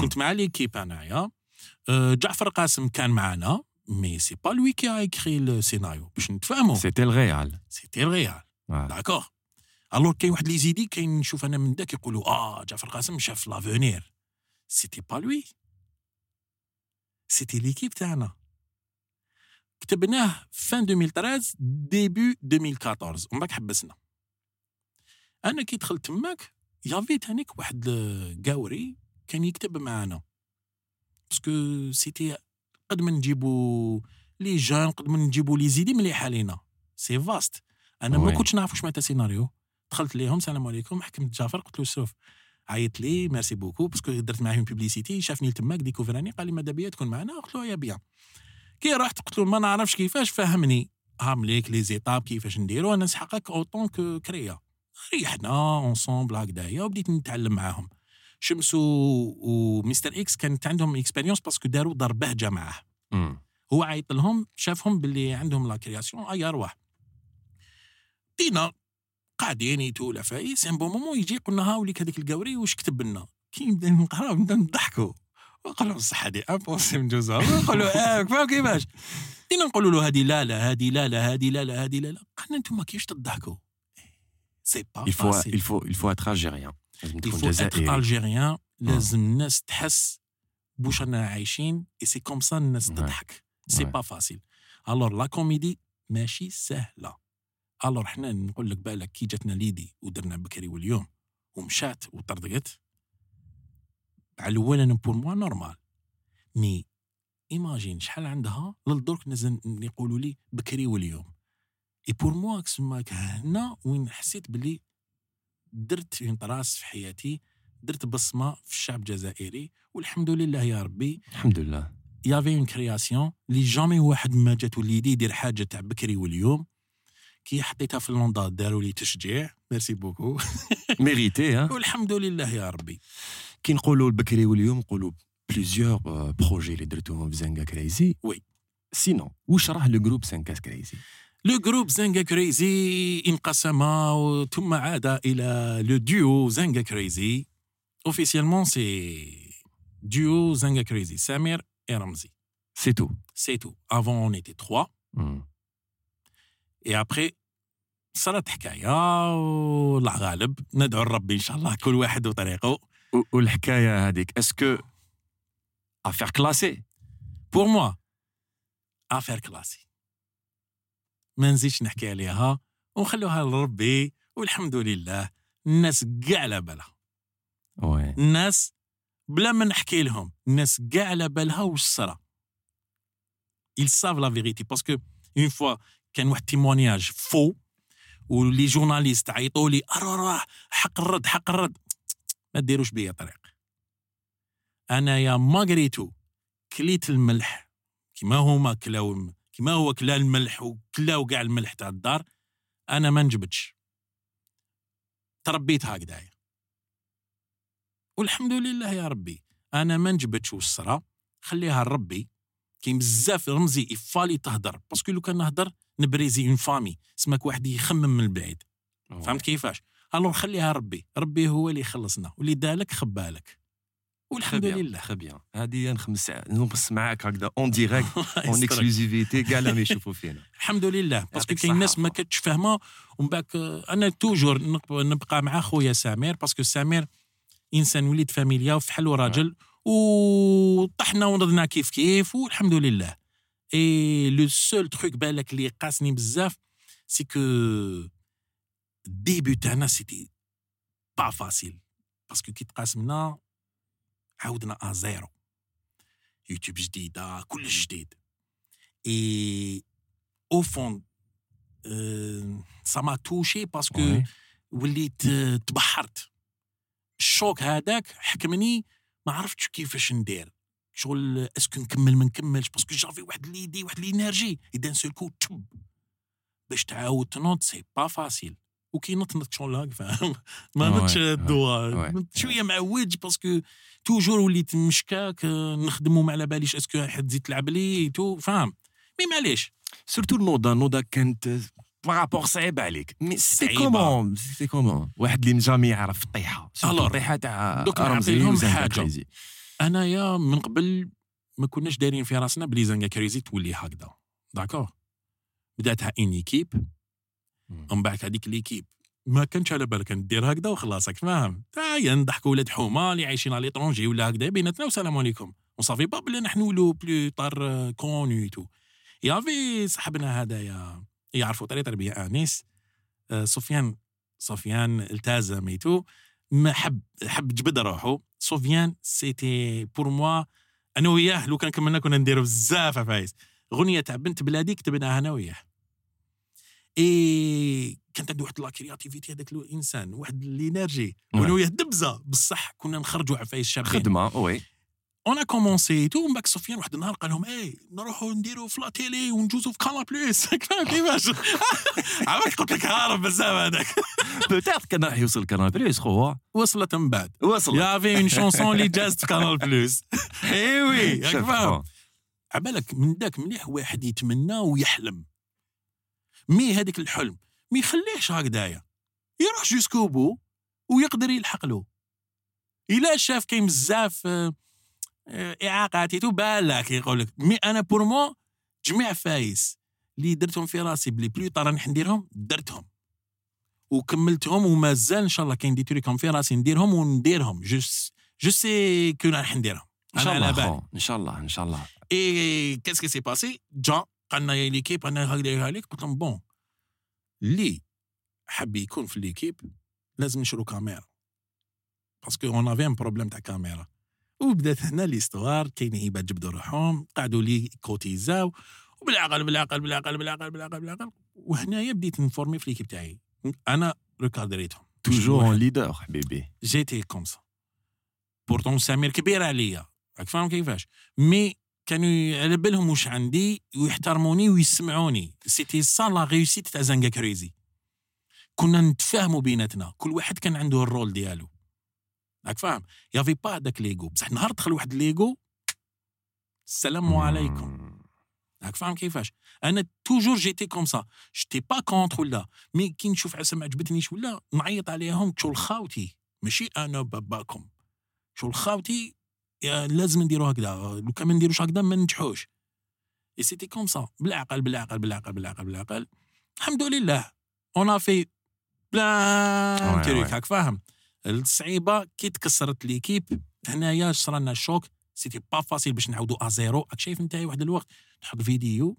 كنت مع l'équipe أنايا. أه، جعفر قاسم كان معنا mais c'est pas lui qui a écrit السيناريو باش نتفاهموا. c'était ال réal c'était ال réal d'accord alors كاين واحد les idées كاين نشوف أنا من داك يقولوا آه جعفر قاسم شاف l'avenir c'était pas lui c'était l'équipe تاعنا. كتبناه fin 2013 début 2014 ومن بعد حبسنا. أنا كي دخلت تماك y avait تانيك واحد القاوري كان يكتب معانا. parce que c'était قد ما نجيبو les gens قد ما نجيبو les idées مليحه لينا c'est vaste أنا ما. كنتش نعرف واش معناتها سيناريو. دخلت ليهم السلام عليكم حكمت جعفر. قلت له شوف عيط لي merci beaucoup parce que درت معاهم publicité شافني تماك découvra ني قال لي ماذا بيا؟ تكون معنا؟ قلت له eh bien كي رحت قلت له ما نعرفش كيفاش فهمني. هام ليك les étapes كيفاش نديرو؟ أنا نسحقك en tant que créa ريحنا ensemble هكذايا وبديت نتعلم معاهم. شمس ومستر إكس كانت عندهم expérience parce que داروا دار بهجة معاه. هو عيط لهم شافهم باللي عندهم la création et ارواح دينا قاعدين يتو العفايس un bon moment يجي قلنا ها وليك هذاك القوري واش كتب لنا؟ كي نبدأ نقرأ نبدا نضحكوا. نقول لهم صح هذه impossible ندوزها نقولوا آه فاهم كيفاش؟ دينا نقولوا له هذه لا لا هذه لا لا هذه لا لا هذه لا لا. قالنا أنتم كيفاش تضحكوا؟ c'est pas il faut facile il faut il faut être algérien لازم تكون il faut être جزائري algérien لازم الناس تحس بوش رانا عايشين اي c'est comme ça الناس. تضحك c'est. pas facile alors la comédie ماشي سهله alors حنا نقول لك بالك كي جاتنا l'idée ودرنا بكري واليوم ومشات وطردقت على الأول pour moi normal mais imagine شحال عندها للدرك نزل يقولوا لي بكري واليوم et pour moi كسماك هنا وين حسيت باللي درت une trace في حياتي درت بصمة في الشعب الجزائري والحمد لله يا ربي. الحمد لله. y avait une création اللي jamais واحد ما جات و l'idée يدير حاجة تاع بكري واليوم. كي حطيتها في اللوندا داروا لي تشجيع. merci beaucoup mérité ها والحمد لله يا ربي. كي نقولوا البكري واليوم نقولوا plusieurs projets اللي درتوهم في زنقا كريزي. oui. sinon واش راه le groupe زنقا كريزي؟ le groupe زنجا كريزي انقسم ثم عاد إلى le duo زنجا كريزي officiellement c'est duo زنجا كريزي سمير et رمزي c'est tout c'est tout avant on était 3 et après صارت حكايه والله غالب ندعو الرب ان شاء الله كل واحد وطريقه والحكايه هذيك parce que affaire classée pour moi affaire classée ما نزيدش نحكي عليها ونخلوها لربي والحمد لله الناس كاع على بالها. الناس بلا ما نحكي لهم الناس كاع على بالها واش صرا ils savent la vérité. Parce que une fois كان واحد témoignage faux و les journalistes عيطوا لي راه راه حق الرد حق الرد ما ديروش بيا طريق أنا malgré tout كليت الملح كيما هما كلاو كيما هو كلا الملح وكلاو كاع الملح تاع الدار أنا ما نجبدش. تربيت هكذايا. والحمد لله يا ربي أنا ما نجبدش واش صرا خليها لربي كاين بزاف رمزي il fallait تهدر parce que لو كان نهدر ن briser une famille سماك واحد يخمم من البعيد. فهمت كيفاش؟ alors خليها ربي ربي هو اللي يخلصنا واللي دالك خبالك. والحمد لله. très bien هذه نخمس نبص معاك هكذا en direct en. exclusivité كاع لما يشوفوا فينا. الحمد لله. parce que كاين ناس. ما كنتش فاهمة ومن بعد أنا toujours نبقى مع خويا سمير parce que سمير إنسان وليد فاميليا وفحل وراجل وطحنا ونضنا كيف كيف والحمد لله. et le seul truc بالك اللي قاسني بزاف c'est que ال début تاعنا c'était pas facile parce que كي تقاسمنا عاودنا à zéro. يوتيوب جديدة كلش جديد. et au fond سا ما توشي باسكو. وليت آه، تبحرت. الشوك هذاك حكمني ما عرفتش كيفاش ندير. شغل اسكو نكمل ما نكملش باسكو جافي واحد ليدي واحد لينيرجي اذا سولكو تشب. باش تعاود تنوض سي با فاسيل وكي نط نط شغل هاك فاهم؟ ما Ouais, نطش ouais, الدوا ouais. نط شوية معوج باسكو توجور وليت مشكاك آه، نخدمو ما على باليش اسكو حد تزيد تلعب لي تو فاهم؟ مي معليش. surtout النوضه النوضه كانت par rapport صعيبة عليك. mais c'est. comment c'est comment واحد اللي نجم يعرف الطيحة. الطيحة تاع رمزي حاجة. crazy. أنايا من قبل ما كناش دايرين في راسنا بلي زانكا Crazy تولي هكذا. d'accord بداتها une équipe ومن بعد هذيك l'équipe ما كانش على بالك ندير هكذا وخلاص راك فاهم تايا نضحكوا ولاد حومة اللي عايشين على l'étranger ولا هكذا بيناتنا والسلام عليكم. وصافي با بلي نحن نولو بلو طار كوني تو يافي صاحبنا هذايا يعرفوا طريقة تربية آنيس. آه، سفيان سفيان التزم ايتو ما حب حب جبد روحه. سفيان سيتي بور موا أنا وياه لو كان كملنا كنا نديرو بزاف عفايس. غنية تاع بنت بلادي كتبناها أنا وياه. اي كانت عنده واحد لا كرياتيفيتي هذاك الانسان واحد الإنرجي وياه دبزة بصح كنا نخرجوا عفايس شابين. خدمة وي. on commençait tout من بعد سفيان واحد النهار قال لهم اي نروحوا نديروا في la télé ونجوزوا في Canal فاهم كيفاش عمرك قلت لك هارب بزاف هذاك. peut-être كان راح يوصل Canal Plus خو وصلت من بعد. وصل y avait une chanson اللي جازت في Canal Plus et oui ياك شوف، فاهم آه. عبالك من داك مليح واحد يتمنى ويحلم. mais هذاك الحلم ما يخليهش هكذايا يروح jusqu'au bout ويقدر يلحق له الا شاف كاين بزاف آه، آه، اعاقات تو بالك يقول لك mais أنا pour moi جميع عفايس اللي درتهم في راسي بلي plus tard راح نديرهم درتهم وكملتهم ومازال ان شاء الله كاين des trucs في راسي نديرهم ونديرهم je je sais que راح نديرهم ان شاء الله على بالي. خو ان شاء الله ان شاء الله et qu'est-ce qui s'est passé جا قالنا يا l'équipe أنا هكذا عليك قلت لهم bon اللي حب يكون في l'équipe لازم نشرو كاميرا parce que on avait un problème تاع كاميرا وبدات هنا l'histoire كاين عباد جبدوا روحهم قعدوا لي كوتيزاو وبالعقل بالعقل بالعقل بالعقل بالعقل بالعقل. وهنايا بديت نفورمي في l'équipe تاعي. أنا ريكادريتهم toujours un leader حبيبي j'étais comme ça pourtant سمير كبير عليا. راك فاهم كيفاش؟ mais كانوا على بالهم واش عندي ويحترموني ويسمعوني. c'était ça la réussite تاع زانكا Crazy كنا نتفاهموا بيناتنا. كل واحد كان عنده ال rôle ديالو. راك فاهم؟ y avait pas هذاك l'ego بصح نهار دخل واحد l'ego السلام عليكم. راك فاهم كيفاش؟ أنا toujours j'étais comme ça j'étais pas contre ولا. mais كي نشوف عسى ما عجبتنيش ولا نعيط عليهم. شغل خاوتي ماشي أنا باباكم. شغل خاوتي يا لازم نديرو هكذا لو كان ما نديروش هكذا ما ننجحوش. et c'était comme ça بالعقل بالعقل بالعقل بالعقل بالعقل. الحمد لله. on fait plein trucs. راك فاهم؟ الصعيبة كي تكسرت l'équipe هنايا صرالنا ال choc. c'était pas facile باش نعاودوا à zéro راك شايف انت واحد الوقت تحط فيديو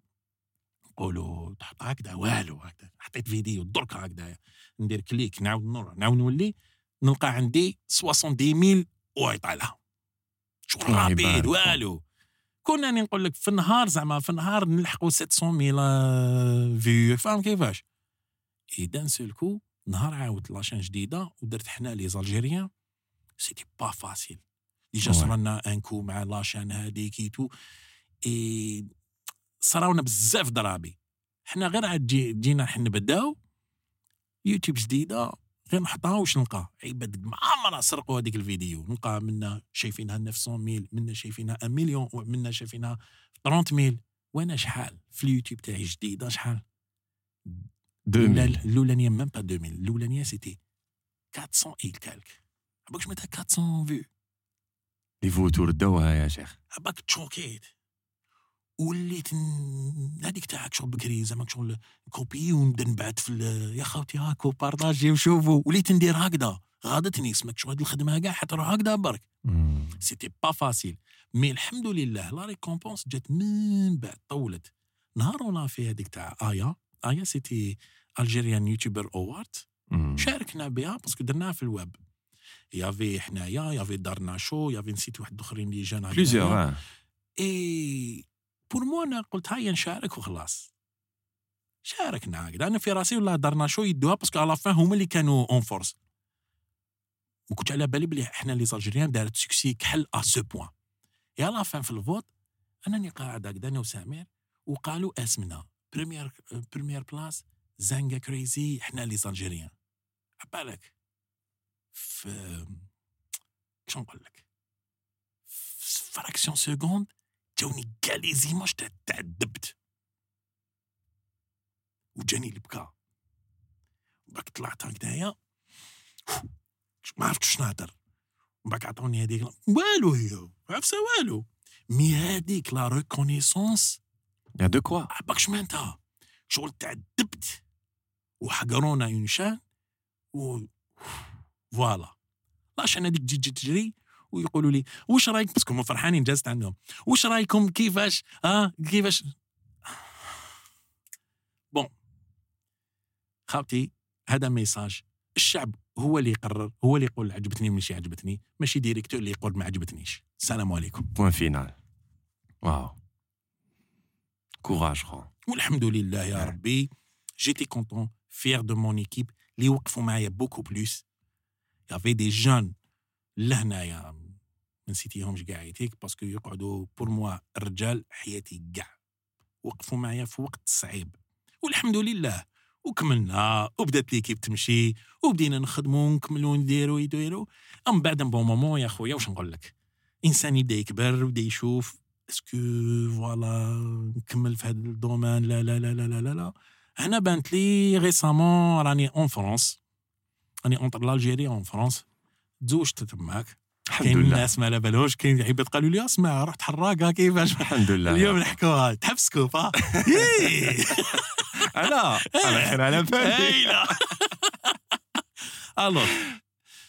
نقولوا تحط هكذا والو هكذا. حطيت فيديو درك هكذا. ندير clic نعاود نور نعاود نولي نلقى عندي 70000 ويطالع شغل rapide. والو. كنا نقول لك في النهار زعما في النهار نلحقوا 700000 vues فاهم كيفاش؟ et d'un seul coup نهار عاودت la chaîne جديدة ودرت حنا les Algériens. c'était pas facile déjà. صرالنا un coup مع la chaîne هذيك et tout et صراونا بزاف ضرابي حنا غير عاد جي جينا حنا نبداو. يوتيوب جديدة. غير نحطها واش نلقى؟ عباد معمرة سرقوا هذيك الفيديو. نلقى منا شايفينها 900 mille منا شايفينها 1 مليون منا شايفينها 30 ميل. وأنا شحال؟ في اليوتيوب تاعي جديدة شحال؟ 2000 الأولانية ميم با 2000 الأولانية سيتي 400 اي كالك عباك شميتها 400 فيو. لي فوتور داوها يا شيخ. عباك تشوكيت. وليت هذيك تاعك شغل بكري زعما شغل كوبي ونبدا نبعث في يا خوتي هاكو بارطاجي وشوفوا وليت ندير هكذا. غادتني سمك شغل هاد الخدمة كاع حتى هكذا برك. c'était pas facile mais الحمد لله la récompense جات من بعد طولت. نهار ونا في هذيك تاع آيا. آيا c'était Algerian YouTuber Award. شاركنا بها parce que درناها في ال web. y avait حنايا y avait دارنا شو y avait نسيت واحد أخرين اللي جانا. plusieurs et pour moi أنا قلت هيا نشارك وخلاص شاركنا هكذا أنا في راسي والله دارنا شو يدوها parce que على فان هما اللي كانوا en force ما كنتش على بالي بلي إحنا لي زالجيريان دارت سكسي كحل ا سو بوان يا لا فان في الفوت انني قاعد هكذا أنا وسامر وقالوا اسمنا بريمير بريمير بلاس زانجا كريزي إحنا لي زالجيريان عبالك في شو نقول لك فراكسيون سكوند زيماج تاع تعذبت وجاني البكا باك طلعت هكذايا. ما عرفتش شنو نهضر باك عطوني هذيك والو هي. عفسه والو. mais هذيك la reconnaissance il y a de quoi. عباك شمانتها شغل تعذبت. وحقرونا une chance. و voilà. la chance هذيك تجي تجي تجري. ويقولوا لي واش رأيك؟ parce que هما فرحانين جازت عندهم. واش رأيكم كيفاش ها كيفاش؟ bon. خاوتي هذا message. الشعب هو اللي يقرر هو اللي يقول عجبتني ماشي عجبتني. ماشي directeur اللي يقول ما عجبتنيش. السلام عليكم. point final. واو. courage خو والحمد لله يا. ربي. j'étais content fier de mon équipe اللي وقفوا معايا beaucoup plus il y avait des gens لهنايا نسيتيهمش كاع يتيك parce que يقعدوا pour moi الرجال حياتي كاع وقفوا معايا في وقت صعيب. والحمد لله وكملنا وبدات l'équipe تمشي وبدينا نخدموا ونكملوا نديروا يديروا أم بعد bon moment يا خويا واش نقول لك؟ إنسان يبدا يكبر ويبدا يشوف est-ce que voilà نكمل في هذا ال domaine لا لا لا لا لا لا, لا. هنا بانت لي récemment راني en France راني entre l'Algérie en France تزوجت تماك. الحمد كاين لله. الناس ما على بالهمش كاين عباد قالوا لي اسمع رحت حراقه كيفاش؟ الحمد لله. اليوم نحكوها تحب scoop ها. أنا؟ أنا على بالي. alors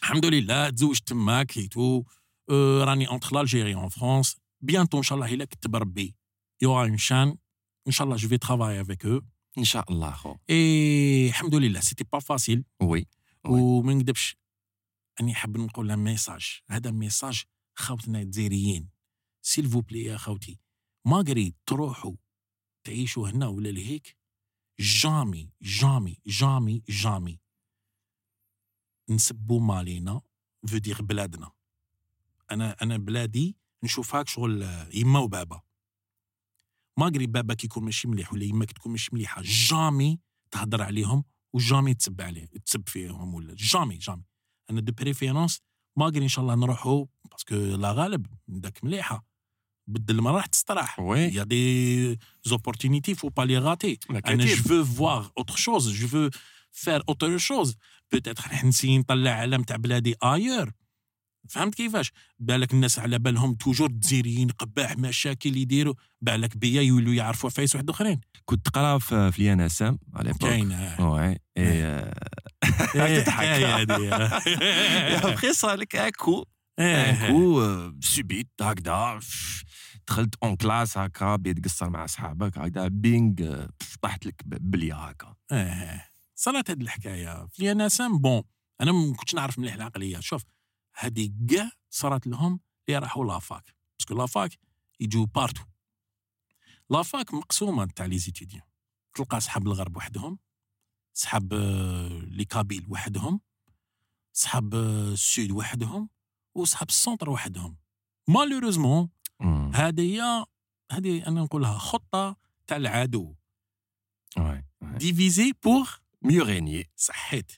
الحمد لله تزوجت تماك كيتو أه، راني entre l'Algérie en France bientôt ان شاء الله إلا كتب ربي il y aura une chance ان شاء الله je vais travailler avec eux ان شاء الله خو اي الحمد لله c'était pas facile oui oui. وما نكذبش. أني حاب نقول لها message هذا message خوتنا الجزائريين. s'il vous plaît يا خوتي. malgré تروحوا. تعيشوا هنا ولا لهيك؟ jamais jamais jamais jamais. نسبوا مالينا فو بلادنا. أنا أنا بلادي نشوفها شغل يما وبابا. malgré بابا كيكون ماشي مليح ولا يماك تكون ماشي مليحة؟ jamais تهضر عليهم و jamais تسب عليه تسب فيهم ولا. jamais jamais. أنا de préférence malgré إن شاء الله نروحوا parce que لا غالب داك مليحة. بدل ما راح تستراح. oui. il y a des opportunités faut pas les gâter أنا je veux voir autre chose je veux faire autre chose peut-être نسي نطلع علم تاع بلادي ailleurs فهمت كيفاش؟ بالك الناس على بالهم toujours الجزائريين قباح مشاكل يديروا بالك بيا يولوا يعرفوا عفايس واحد آخرين. كنت تقرا في في ليانا سام على l'époque كاين oui إيه، تضحك. يا صار لك اكو اكو آه، سبيت هكذا. دخلت en classe هكا بيت تقصر مع أصحابك هكذا. بينغ آه، طاحت لك بليا هكا. إيه. صارت هاد الحكاية. في أنا سام bon أنا ما كنتش نعرف مليح العقلية. شوف هذه كاع صارت لهم اللي راحوا la fac. parce que la fac يجوا partout. la fac مقسومة تاع les étudiants. تلقى صحاب الغرب وحدهم صحاب آه، les Kabyles وحدهم صحاب آه، السود وحدهم وصحاب ال centre وحدهم. malheureusement مم. هذه هي هذه أنا نقولها خطة تاع العدو. diviser pour mieux régner صحيت.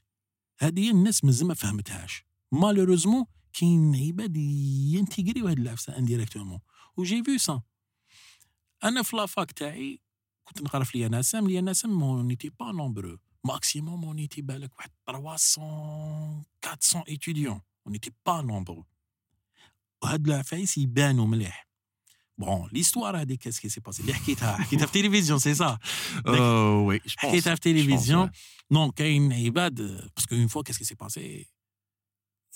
هذه الناس مازال ما فهمتهاش. malheureusement كاين عباد ينتيغريو هاد العفسه indirectement و j'ai vu ça أنا في la fac تاعي كنت نقرا في لياناسام لياناسام mais on n'était pas nombreux maximum mais on était بالك واحد 300 400 étudiants on n'était pas nombreux وهاد العفايس يبانوا مليح bon l'histoire هذيك qu'est-ce qui s'est passé اللي حكيتها حكيتها في التلفزيون سي سا أه، oui je حكيتها في التلفزيون non كاين عباد parce que une fois qu'est-ce qui s'est passé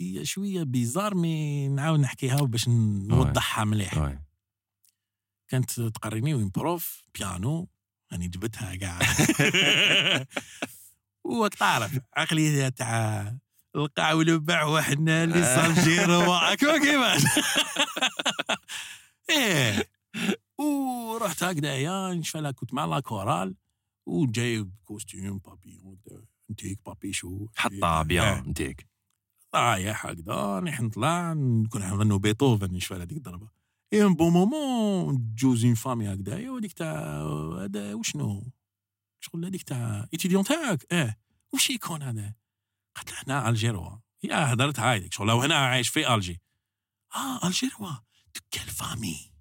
هي شوية بيزار مي نعاود نحكيها باش نوضحها مليح. كانت تقريني وين بروف بيانو راني جبتها كاع وراك تعرف عقلية تاع القاع ولبع واحد اللي صالجيرو هكا كيفاش إيه. ورحت هكذايا نشفى كنت مع لا كورال وجايب كوستيوم بابيون هكذا. نتيك بابي شو. حطها إيه. بيان نتيك رايح هكذا راني نطلع نكون نغنوا بيتهوفن نشفى هذيك الضربة. اي بون مومون جوز اون فامي هكذايا وهذيك تاع هذا وشنو؟ شغل هذيك تاع ايتيديون تاعك؟ آه وش يكون هذا؟ قالت له هنا ألجيروا. يا هدرت هايدك شغل هنا عايش في ألجي. آه ألجيروا. كال فامي.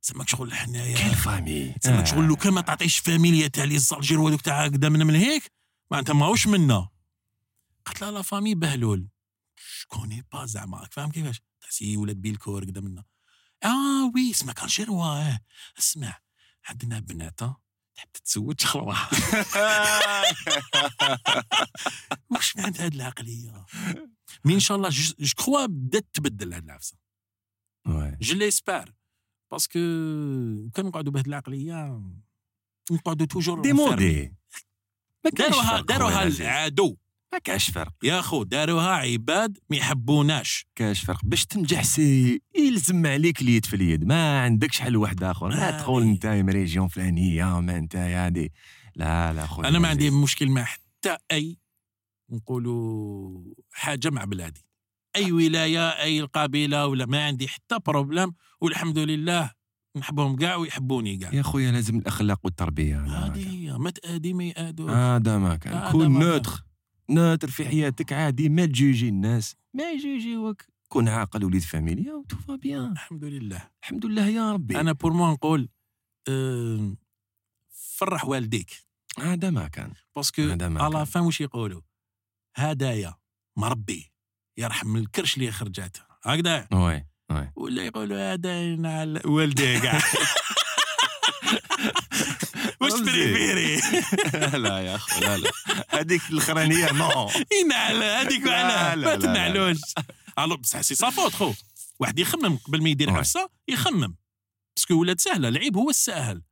سماك شغل حنايا كيل فامي. سماك شغل لو كان ما تعطيش فاميليا تاع لي الجيروا هذوك تاع قدامنا من هيك؟ معناتها ماهوش منا؟ قالت لها la famille بهلول. شكوني با زعما فاهم كيفاش؟ تاع c'est ولاد بيلكور قدام منا. آه oui اسمك الجيروا آه اسمع عندنا بناته تحب تتزوج شغل واش معنات هاد العقلية؟ mais إن شاء الله je crois بدات تبدل هاد العفسة. je l'espère parce que كان نقعدوا بهاد العقلية نقعدوا toujours des maudits ما كاينش داروها داروها. العدو. ما كاش فرق. يا خو داروها عباد ما يحبوناش. كاش فرق. باش تنجح c'est يلزم عليك اليد في اليد. ما عندكش حل واحد آخر. هذه. تقول أنت من région فلانية ما أنت هذه. لا لا خويا. أنا ما عندي. مشكل مع حتى أي نقولوا حاجة مع بلادي. أي ولاية أي القبيله ولا ما عندي حتى problème والحمد لله نحبهم كاع ويحبوني كاع يا خويا لازم الأخلاق والتربية. هذه ما تأدي ما يأدوش. هذا ما كان. كون. neutre neutre في حياتك عادي ما تجوجي الناس. ما يجوجيوك. كون عاقل وليد فاميليا و tout va bien. الحمد لله. الحمد لله يا ربي. أنا pour moi نقول فرح والديك. هذا ما كان. parce que هذا à la. fin واش يقولوا؟ هدايا مربي يرحم الكرش اللي خرجت هكذا. وي ولا يقولوا هدايا على والدي كاع واش رمزي. بريفيري لا يا اخو لا لا. هذيك الاخرانيه نو ينعل هذيك لا، ما. تنعلوش. ألو بصح سي صافوت خو. واحد يخمم قبل ما يدير Ouais. عفسه يخمم. باسكو ولات سهلة العيب هو الساهل.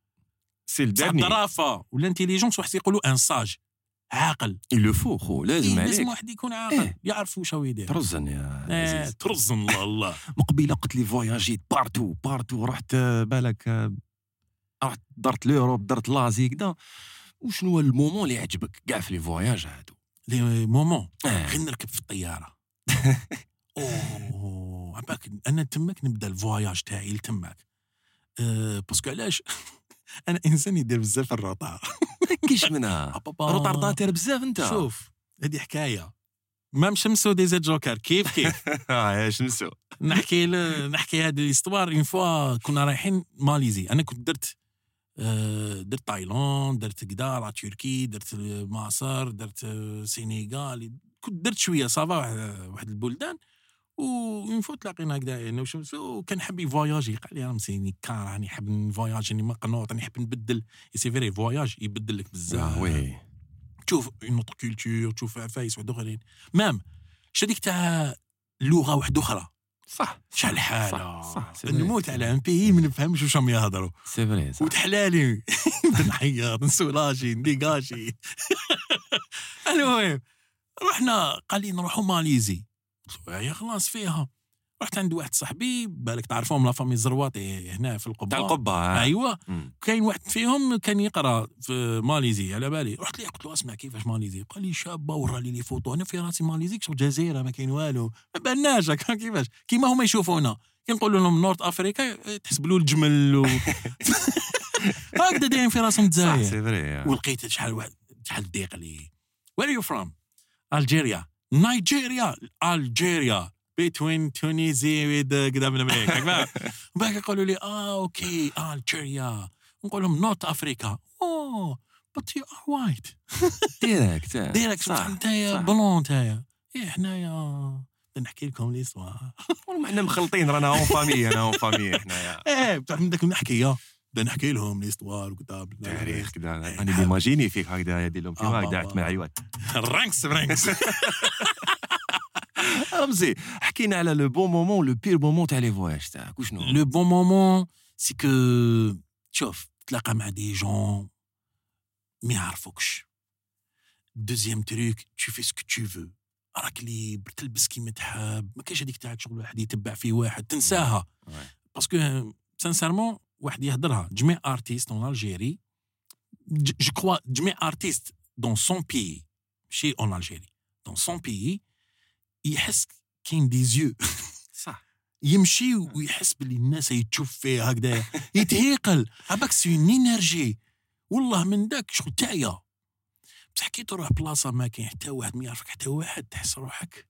سي الدرني. الظرافه والانتيليجونس واحد يقولوا أن ساج عاقل. il faut خو لازم إيه، لازم عليك. واحد يكون عاقل إيه. يعرف واش هو يدير. ترزن يا آه، عزيز ترزن الله الله. مقبلة قلت لي فواياجيت partout partout رحت آه، بالك آه، رحت درت l'Europe درت l'Asie كدا وشنو هو ال moment اللي عجبك كاع في les voyages هادو. les moments. غير نركب في الطيارة. أوه عباك أنا تماك نبدا ال voyage تاعي لتماك. أه parce que علاش؟ أنا إنسان يدير بزاف ال retard كيش منها؟ أبابا. retardataire بزاف أنت. شوف هذه حكاية. même شمسو DZ Joker كيف كيف؟ آه يا شمسو. نحكي ل... نحكي هذه ال histoire. une fois كنا رايحين ماليزي أنا كنت درت درت تايلاند درت كدا لا تركي درت مصر درت آه، سينيغال كنت درت شوية ça va واحد- واحد البلدان. و فوا تلاقينا هكذا أنا وشمس وكان حاب يفواياجي قال لي راه مسيني كار راني حاب نفواياج راني مقنوط راني حاب نبدل. c'est vrai voyage يبدل لك بزاف. oui. تشوف une autre culture تشوف عفايس واحد آخرين. même شديك تاع لغة واحدة أخرى. صح. شحال صح، حاله صح، c'est نموت على un pays ما نفهمش واش راهم يهضروا. c'est vrai صح. وتحلالي. نعيط ن soulager نديكاشي المهم رحنا قال لي نروحوا ماليزي. قلت له يا خلاص فيها. رحت عند واحد صاحبي بالك تعرفهم la famille زرواطي هنا في القبة. تاع القبة مم. كاين واحد فيهم كان يقرأ في ماليزي على بالي. رحت ليه قلت له اسمع كيفاش ماليزي؟ قال لي شابة ورا لي les photos. أنا في راسي ماليزي شغل جزيرة ما كاين والو. ما بالناش كيفاش؟ كيما هما يشوفونا. كي نقولوا لهم North Africa تحسب له الجمل و... هكذا دايرين في راسهم صح الجزائر. آه. ولقيت شحال واحد شحال ضيق لي. where you from Algeria Nigeria Algeria بين تونيزي قدام الامريكا وباك يقولوا لي آه okay Algeria نقول لهم North Africa oh but you are white direct. direct صح. blond نتايا إيه حنايا نحكي لكم ليستوار إحنا مخلطين رانا اون فامي أنا اون فامي حنايا إيه بتاع من داك بدنا نحكي لهم ليستوار وكذا تاريخ كذا راني ديماجيني فيك هكذا يدير لهم كيما هكذا آه، عت معيوات رانكس رانكس رمزي حكينا على لو بون مومون لو بير مومون تاع لي فواياج تاعك وشنو لو بون مومون سي كو شوف تلاقى مع دي جون ما يعرفوكش deuxième truc tu fais ce que tu veux راك libre تلبس كيما تحب ما كاينش هذيك تاعك شغل واحد يتبع في واحد تنساها Ouais. parce que sincèrement واحد يهضرها جميع artiste en Algérie je crois جميع artiste dans son pays ماشي en Algérie dans son pays يحس كاين des yeux. صح. يمشي ويحس باللي الناس يتشوف فيه هكذا يتهيقل. عباك c'est une énergie والله من داك شغل تعيا بصح كي تروح بلاصة ما كاين حتى واحد ما يعرفك حتى واحد تحس روحك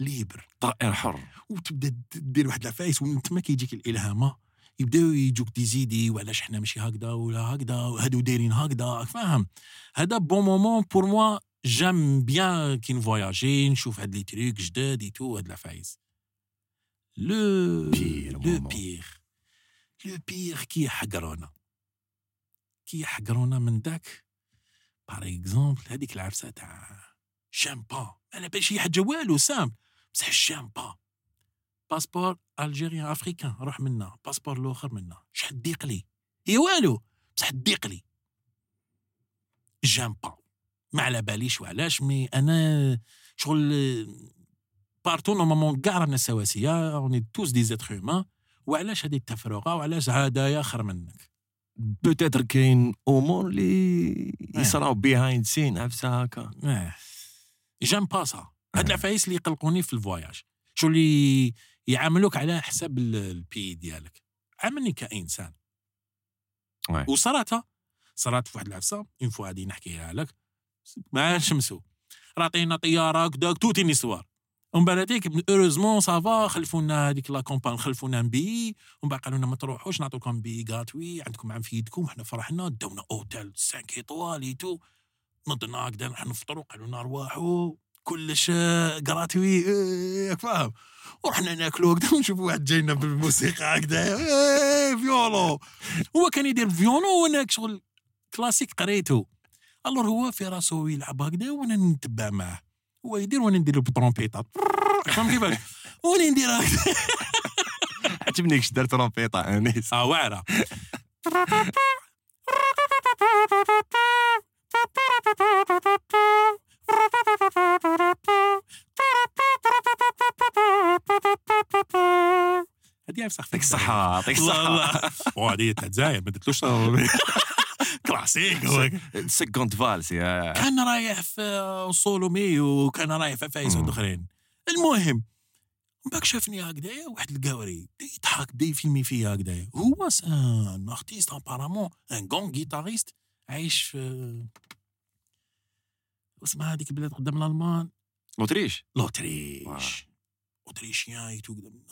libre. طائر حر. وتبدا دير واحد العفايس وانت ما كيجيك الإلهامة. يبداو يجوك des idées وعلاش حنا ماشي هكذا ولا هكذا هادو دايرين هكذا. فاهم؟ هذا bon moment pour moi j'aime bien كي نفواياجي نشوف هاد les trucs جداد et tout هاد العفايس le Pire le. pire لو بير كي يحقرونا كي يحقرونا من داك باغ اكزومبل هذيك العرسه تاع شامبان أنا باش هي حاجة والو سامبل بصح الشامبان باسبور الجيريان افريكان روح منا باسبور الآخر منا شحال ضيق لي هي والو بصح ضيق لي جامبان ما على باليش وعلاش مي أنا شغل partout normalement كاع رانا سواسية on est tous des êtres humains وعلاش هذه التفرقة؟ وعلاش هدايا خير منك؟ peut-être كاين امور اللي يصراو behind scene عفسة هكا. j'aime pas ça هاد العفايس اللي يقلقوني في ال voyage شو اللي يعاملوك على حساب ال- ال pays ديالك. عاملني كإنسان. وصراتها صرات في واحد العفسة une fois غادي نحكيها لك. مع شمسو راطينا طيارة كداك tout un soir. ومن بعد هذيك heureusement ça va خلفونا هذيك la compagnie خلفونا بي ومن بعد قالوا لنا ما تروحوش نعطوكم billet gratuit عندكم عام في يدكم حنا فرحنا داونا اوتيل 5 étoiles et tout نضنا هكذا نروح نفطروا قالوا لنا ارواحوا كلش gratuit ياك فاهم؟ ورحنا ناكلوا هكذا ونشوفوا واحد جاينا بالموسيقى هكذا إيه، violon. هو كان يدير فيولو وأنا شغل كلاسيك قريته. الور هو في راسو يلعب هكذا وأنا نتبع معاه. هو يدير وأنا ندير بترومبيطات فهم كيفاش؟ وأنا ندير هكذا. عجبني كش دار ترومبيطه أنيس. آه واعرة. هذه صح يعطيك الصحه يعطيك الصحه وهذه تاع الجزائر ما درتلوش كلاسيك هو seconde valse يا كان رايح في سولومي وكان رايح في مم. اخرين المهم من بعد شافني هكذايا واحد القاوري بدا يضحك بدا يفيلمي فيا هكذايا هو un artiste apparemment un grand guitariste عايش في اسمها هذيك البلاد قدام الالمان Autriche l'Autriche autrichien et tout قدام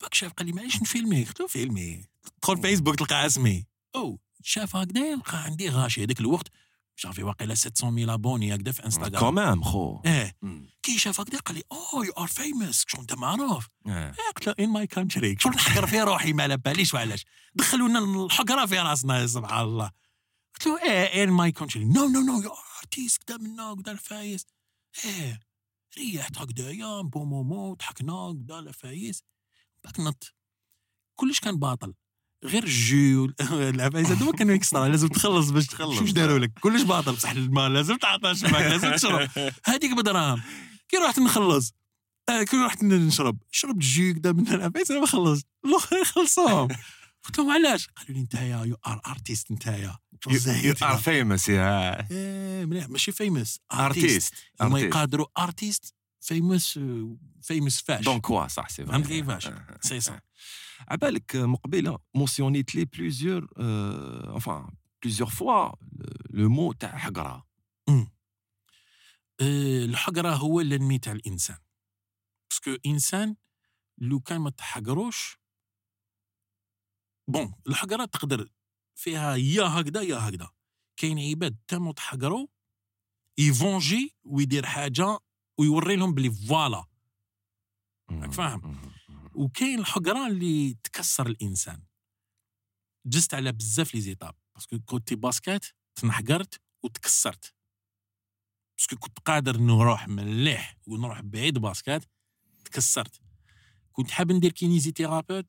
باك شاف قال لي معليش نفيلمي قلت له فيلمي تدخل فيسبوك تلقى اسمي أو شاف هكذا لقى عندي غاشي هذاك الوقت شافي واقيلا 700 mille abonnés هكذا في Instagram. quand même خو. إيه. كي شاف هكذا قال لي اوه you are famous شو أنت معروف؟ آه. إيه، قلت له in my country شو نحقر في روحي؟ ما على باليش وعلاش. دخلونا الحقرة في راسنا سبحان الله. قلت له إيه in my country no no no you artist كدا منا كدا العفايس. إيه. ريحت هكذايا bon moment ضحكنا كدا العفايس. باك نط كلش كان باطل. غير الجو العفايس هذوما كانوا يكسرها لازم تخلص باش تخلص. شوف داروا لك؟ كلش باطل بصح الماء لازم تعطى شماك لازم تشرب. هذيك بدراهم. كي رحت نخلص آه كي رحت نشرب. شربت jus كدا من العفايس أنا ما خلصت الأخرين خلصوهم. قلت لهم علاش؟ قالوا لي نتايا you are artist نتايا you are famous يا. إيه، مليح. ماشي famous artiste هما يقادروا artiste famous famous فاش. donc quoi صح سي فهمت كيفاش سي سا عبالك مقبله مونسيونيت لي plusieurs enfin plusieurs fois le mot تاع حقره الحقره هو ال ennemi تاع الانسان parce que انسان لو كان ما تحقروش bon الحقره تقدر فيها يا هكذا يا هكذا كاين عباد تمو تحقروا يفونجي ويدير حاجة ويوري لهم بلي voilà راك فاهم؟ وكاين الحقره اللي تكسر الإنسان. juste على بزاف les étapes. parce que كنت basket تنحقرت وتكسرت. parce que كنت قادر نروح مليح ونروح بعيد basket تكسرت. كنت حاب ندير kinésithérapeute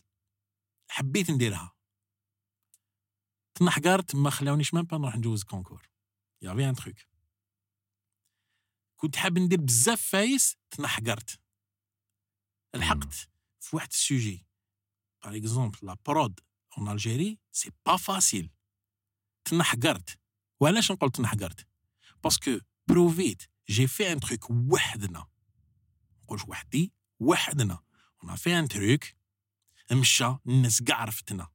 حبيت نديرها. تنحقرت ما خلاونيش même pas نروح نجوز concours. y avait un truc كنت حاب ندير بزاف عفايس تنحقرت. لحقت في واحد ال sujet. par exemple la prod en Algérie c'est pas facile تنحقرت وعلاش نقول تنحقرت parce que preuve j'ai fait un truc وحدنا نقولش وحدي وحدنا on fait un truc مشى الناس كاع عرفتنا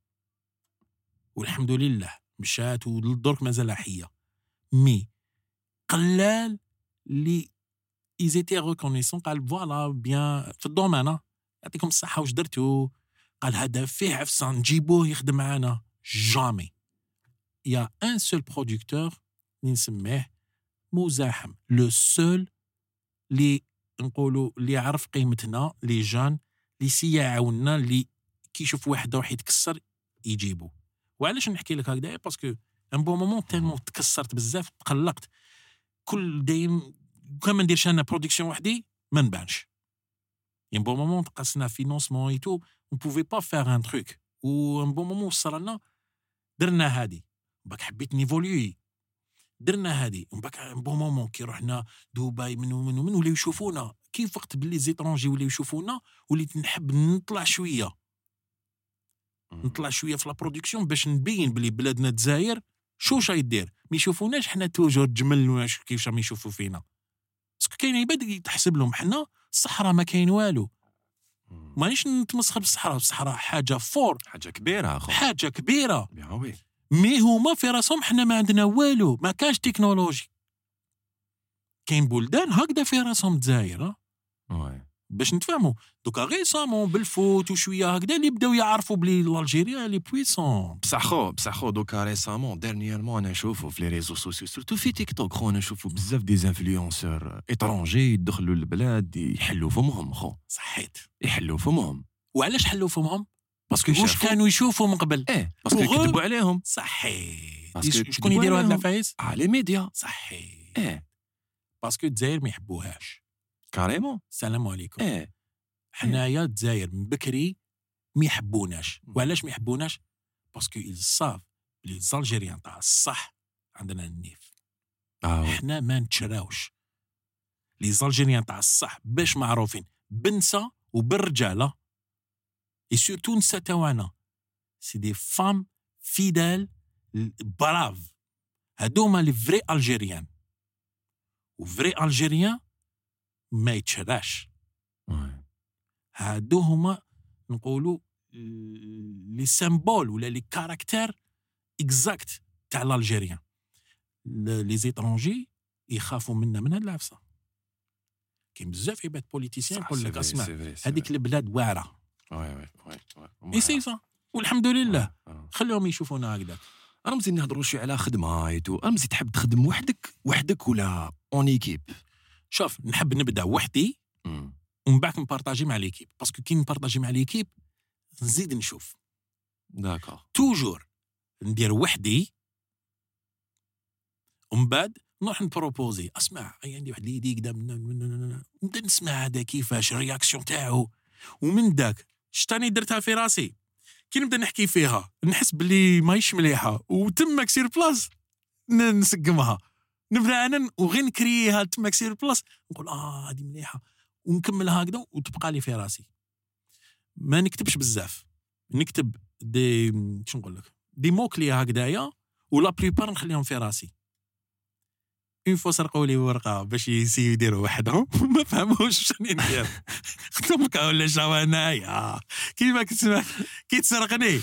والحمد لله مشات وللدرك مازال حيه mais قلال اللي étaient reconnaissants قال voilà bien في ال domaine. يعطيكم الصحة. واش درتو؟ قال هذا فيه عفسه نجيبوه يخدم معانا. jamais. y a un seul producteur اللي نسميه مزاحم. le seul اللي نقولوا اللي يعرف قيمتنا les gens اللي سي يعاوننا اللي كي يشوف واحد روح يتكسر يجيبو. وعلاش نحكي لك هكذا؟ parce que un bon moment tellement تكسرت بزاف تقلقت. كل دايم كان ما نديرش أنا production وحدي ما نبانش. un bon moment تقصنا financièrement et tout on pouvait pas faire un truc و un bon moment وصل لنا درنا هادي باك حبيت نيفولوي درنا هادي ومن بعد un bon moment كي رحنا دبي من ومن ومن ولاو يشوفونا كيف وقت ب les étrangers ولاو يشوفونا وليت نحب نطلع شوية نطلع شوية في la production باش نبين بلي بلادنا الجزائر شو شا يدير ما يشوفوناش حنا toujours جمل كيفاش راهم يشوفوا فينا parce que كاين عباد تحسب لهم حنا الصحراء ما كاين والو. مانيش نتمسخر بالصحراء الصحراء حاجة fort. حاجة كبيرة أخو. حاجة كبيرة. mais هما في راسهم حنا ما عندنا والو ما كانش تكنولوجي. كاين بلدان هكذا في راسهم oui. باش نتفاهموا. دوكا récemment بال foot وشوية هكذا اللي بداو يعرفوا بلي Algeria les puissants بصح خو بصح خو دوكا récemment dernièrement أنا نشوفو في les réseaux sociaux surtout في تيك توك خو أنا نشوفو بزاف des influenceurs étrangers يدخلوا البلاد يحلوا فمهم خو. صحيت. يحلوا فمهم. وعلاش حلوا فمهم؟ parce que واش. كانوا يشوفوا من قبل؟ إيه parce que يكذبوا عليهم. صحيت. شكون يديروا هاد. العفايس؟ آه les médias صحيت. إيه. parce que الجزائر ما يحبوهاش. carrément السلام عليكم. إيه. حنايا الجزائر من بكري ما يحبوناش. وعلاش ما يحبوناش؟ باسكو savent بلي les Algériens تاع الصح عندنا النيف. آه. حنا ما نتشراوش. les Algériens تاع الصح باش معروفين بالنساء وبالرجاله et surtout النساء تاعنا c'est des femmes fidèles braves هادوما les vrais Algériens و vrai Algérien ما يتشراش. هادو هما نقولوا les symboles ولا les caractères exacts تاع l'Algérien. les étrangers يخافوا منا من هاد العفسة. كاين بزاف عباد politiciens يقول لك أسمع هذيك. البلاد واعرة. وي وي وي اي سي سا والحمد لله. خليهم يشوفونا هكذا. مزيان نهضروا شوية على خدمة et tout مزيان تحب تخدم وحدك؟ وحدك ولا en équipe شوف نحب نبدأ وحدي ومن بعد نبارطاجي مع l'équipe. parce que كي نبارطاجي مع l'équipe نزيد نشوف. d'accord toujours ندير وحدي ومن بعد نروح نبروبوزي. أسمع عندي واحد l'idée كدا نبدأ نسمع هذا كيفاش ال réaction تاعو. ومن داك شتاني درتها في راسي. كي نبدأ نحكي فيها نحس باللي ماهيش مليحة. وتمك sur place نسقمها. نبدا أنا وغير نكريها تمك sur place نقول آه هذه مليحة. ونكملها هكذا وتبقى لي في راسي. ما نكتبش بزاف. نكتب دي شو نقول لك؟ دي موكلي هكذايا ولا بليبار نخليهم في راسي. اون فوا سرقوا لي ورقة باش يسيو يديروا وحدهم ما فهموش شنو ندير خدمك ولا شاو انايا كيما كتسمع كي تسرقني.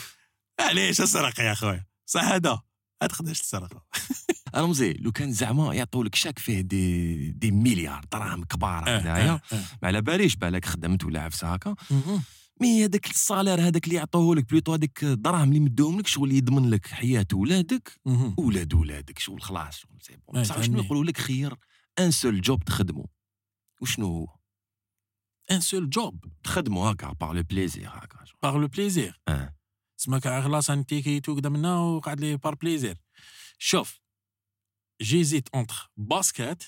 علاش أسرق يا خويا صح هذا. ما تقدرش تسرق مزيان لو كان زعما يعطوا لك شاك فيه دي دي مليار دراهم كبار هكذايا ما على باليش بالك خدمت ولا عفسة هكا. mais هذاك ال salaire هذاك اللي يعطوه لك plutôt هذيك الدراهم اللي مدوهم لك شغل يضمن لك حياة ولادك ولاد ولادك شغل خلاص شغل c'est bon إيه، بصح شنو فهمني. يقولوا لك؟ خير un seul job تخدمه وشنو هو؟ un seul job تخدمه هكا par le plaisir هكا par le plaisir آه سماك خلاص تو قدام منا وقعد لي par plaisir شوف j'hésite entre basket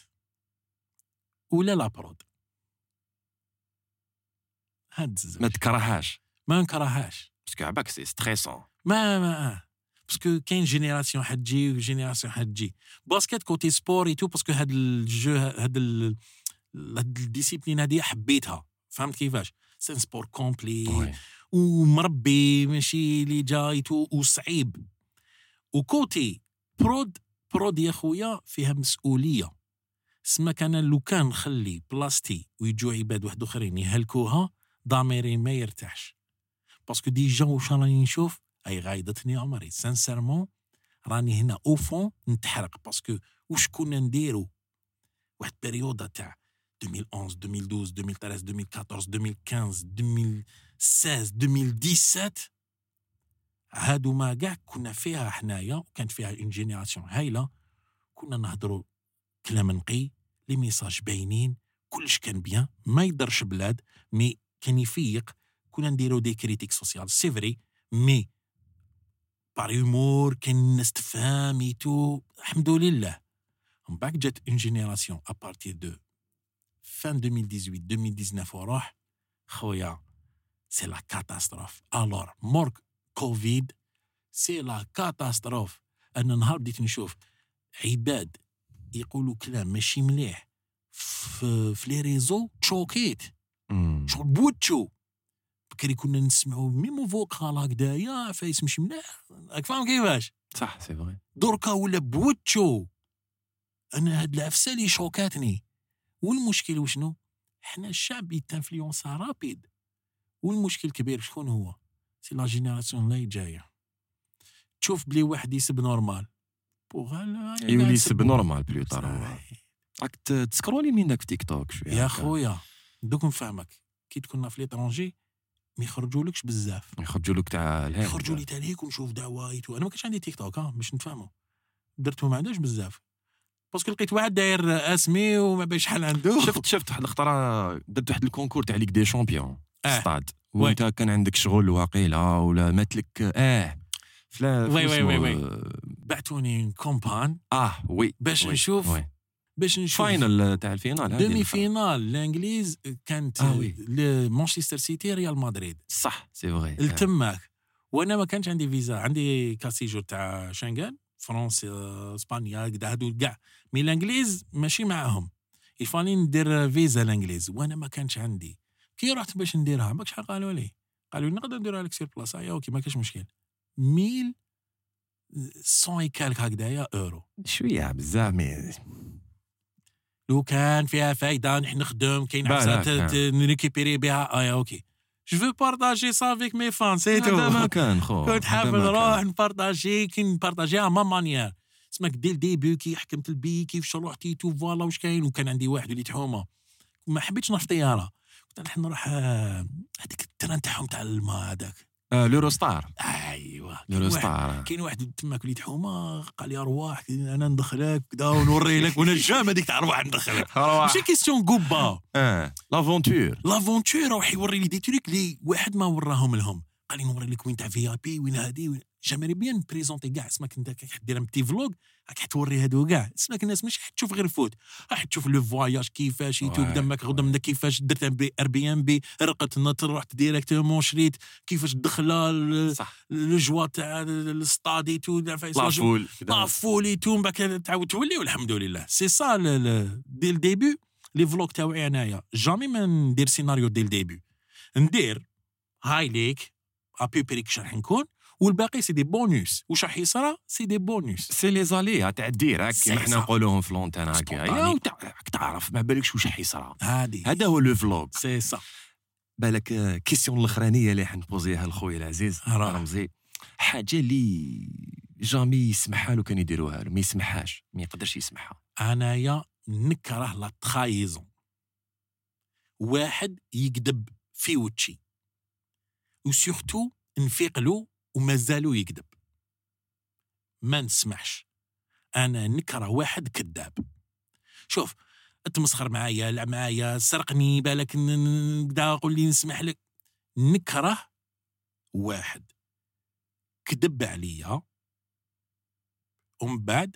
ولا la prod هاد الزوج. ما تكرهاش ما نكرهاش parce que عباك c'est stressant ما ما parce que كاين génération حتجي و génération حتجي basket côté sport et tout parce que هاد الجو هاد ال- هاد ال discipline هادي حبيتها. فهمت كيفاش؟ c'est sport complet ومربي ماشي اللي جايتو وصعيب و côté prod prod يا خويا فيها مسؤولية. سماك أنا لو كان نخلي بلاستي ويجوا عباد واحد آخرين يهلكوها ضميري ما يرتاحش. parce que déjà واش راني نشوف؟ أي غايضتني عمري. sincèrement راني هنا au fond نتحرق. باسكو واش كنا نديرو؟ واحد بيريودا تاع 2011 2012 2013 2014 2015 2016 2017 هادو ما كاع كنا فيها حنايا وكانت فيها une génération هايلة. كنا نهضروا كلام نقي les messages باينين كلش كان بيان ما يضرش بلاد mais كان يفيق. كنا نديرو des critiques sociales c'est vrai mais par humour كان الناس تفهم et tout الحمد لله. من بعد جات une génération à partir de vingt 2018 2019 وروح خويا سي لا كاتاستروف الور مورك كوفيد سي لا كاتاستروف. أنا نهار بديت نشوف عباد يقولوا كلام ماشي مليح في, في لي ريزو تشوكيت. شغل بوتشو. بكري كنا نسمعوا ميمو فوكال هكدايا فايس مش مليح. راك فاهم كيفاش؟ صح سي فغي. دركا ولا بوتشو. أنا هاد العفسة اللي شوكاتني. والمشكل وشنو؟ حنا الشعب يتانفلونسا rapide. والمشكل الكبير شكون هو؟ c'est la génération اللي جاية تشوف بلي واحد يسب normal pour يولي يسب normal plus tard هو راك تسكرولي منك في تيك توك شوية يا. خويا دوك نفهمك. كي تكون في l'étranger ما يخرجولكش بزاف. يخرجوا لك تاع الهند. يخرجوا لي تاليك ونشوف دعوايت أنا ما كانش عندي تيك توك ها باش نتفاهموا درتو ما عندهاش بزاف. باسكو لقيت واحد داير أسمي وما باش شحال عنده شفت شفت واحد الخطرة درت واحد الكونكور تاع ليك دي شامبيون آه. ستاد وانت كان عندك شغل واقيلا ولا ماتلك آه. فلا وي- وي- وي- وي. آه، بعتوني كومبان. آه وي باش وي، نشوف وي. باش نشوف. فاينل تاع الفينال دومي فينال الإنجليز كانت آه وي. مانشستر سيتي ريال مدريد. صح سي فغي. لتماك وأنا ما كانش عندي فيزا. عندي carte séjour تاع شنغن فرنسا إسبانيا كدا هادو كاع. mais الإنجليز ماشي معاهم. يفاني ندير فيزا الإنجليز. وأنا ما كانش عندي. كي رحت باش نديرها؟ ماك شحال قالوا لي. قالوا لي نقدر نديرها لك sur place. يا OK ما كاش مشكل 1000 100 quelque هكذايا أورو. شوية بزاف mais لو كان فيها فايدة نحن نخدم كاين عفسه ن récupéri بها آه OK. جو فو بارطاجي سا افيك مي فان سي هذا ما تو كان خو كنت كان. نروح نبارطاجي كي نبارطاجيها ما مانيير سماك دي الديبي كي حكمت البي كيفاش روحتي تو فوالا واش كاين وكان عندي واحد وليت حومة. ما حبيتش نروح طياره نحن نروح آه، هذيك التران تاعهم تاع الماء هذاك. آه لوروستار ايوا لوروستار كاين واحد تماك وليت حومه قال لي ارواح أنا ندخلك كدا ونوري لك وأنا جام هذيك تاع ارواح ندخلك ماشي كيستيون قبه آه لافونتور لافونتور راح يوري لي دي تريك اللي واحد ما وراهم لهم. قال لي نوري لك وين تاع في اي بي وين هادي وين. جامري بيان بريزونتي كاع اسمك انت كي دير بتي فلوغ راك حتوري هادو كاع. اسمك الناس مش حتشوف غير فوت راح تشوف لو فواياج كيفاش يتو واي، قدامك واي. غدا كيفاش درت ار بي ام بي رقت نط رحت ديريكتومون شريت كيفاش دخله صح. الجوا تاع الستاد ايتو لا فول لا فولي تو من بعد تعاود تولي والحمد لله. سي سا dès le début les vlogs تاوعي انايا jamais ما ندير سيناريو dès le début ندير هاي ليك. ابي بريك شرح نكون والباقي c'est des bonus. واش راح يصرى c'est des bonus. c'est les aléas تاع ال direct هاك كيما حنا. نقولوهم في l'antenne هكا. يا وتع- راك تعرف ما بالكش واش راح يصرى هذا هو le vlog. c'est ça. بالك آه، question الأخرانية اللي حن posi ها لخويا العزيز راه. رمزي. حاجة اللي جامي يسمحها له كان يديروها له ما يسمحهاش ما يقدرش يسمحها. أنايا نكره لا تخايزون. واحد يكذب في وجهي. وسورتو نفيق له ومازالو يكذب. ما نسمحش. أنا نكره واحد كذاب. شوف تمسخر معايا لعب معايا سرقني بالك ن- ن- كدا قول لي نسمح لك. نكره واحد. كذب عليا. ومن بعد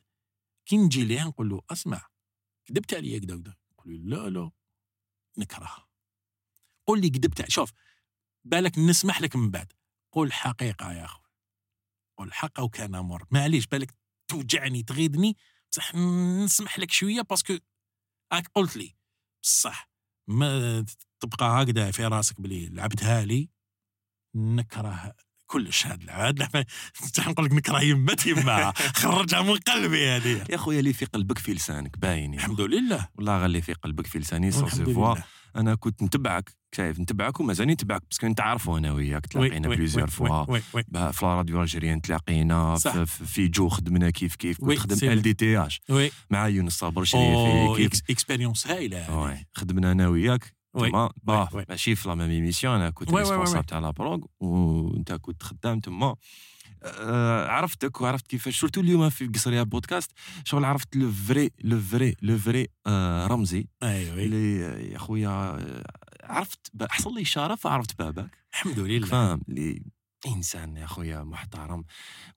كي نجي ليه نقول له أسمع كذبت عليا كذا كذا يقول لي لا لا. نكره قول لي كذبت شوف بالك نسمح لك من بعد. قول الحقيقة يا أخوي. قول الحق وكان مر معليش بالك توجعني تغيظني بصح نسمح لك شوية parce que راك قلت لي. بصح ما تبقى هكذا في راسك بلي لعبتها لي؟ نكره كلش هاد اللعبه نقول لك نكره يما يما خرجها من قلبي هذه يا خويا اللي في قلبك في لسانك باين الحمد لله. والله غير اللي في قلبك في لساني الحمد c'est vrai. أنا كنت نتبعك شايف نتبعك ومازال نتبعك parce que نتعرفوا أنا وياك oui تلاقينا plusieurs fois. في la radio algérienne تلاقينا. في, je خدمنا كيف كيف كنت خدم ال DTH مع يونس صابر شريف أو كيف؟ ex- expérience هايلة خدمنا أنا وياك. oui تما باه. ماشي في la même émission أنا كنت. responsable تاع la prog وأنت كنت خدام تما. آه، عرفتك وعرفت كيفاش. surtout اليوم في قصريه بودكاست شغل عرفت le vrai le vrai le vrai آه، رمزي. أيوه اللي يا خويا آه، عرفت حصل لي شرف عرفت باباك. الحمد لله. فاهم اللي إنسان يا خويا محترم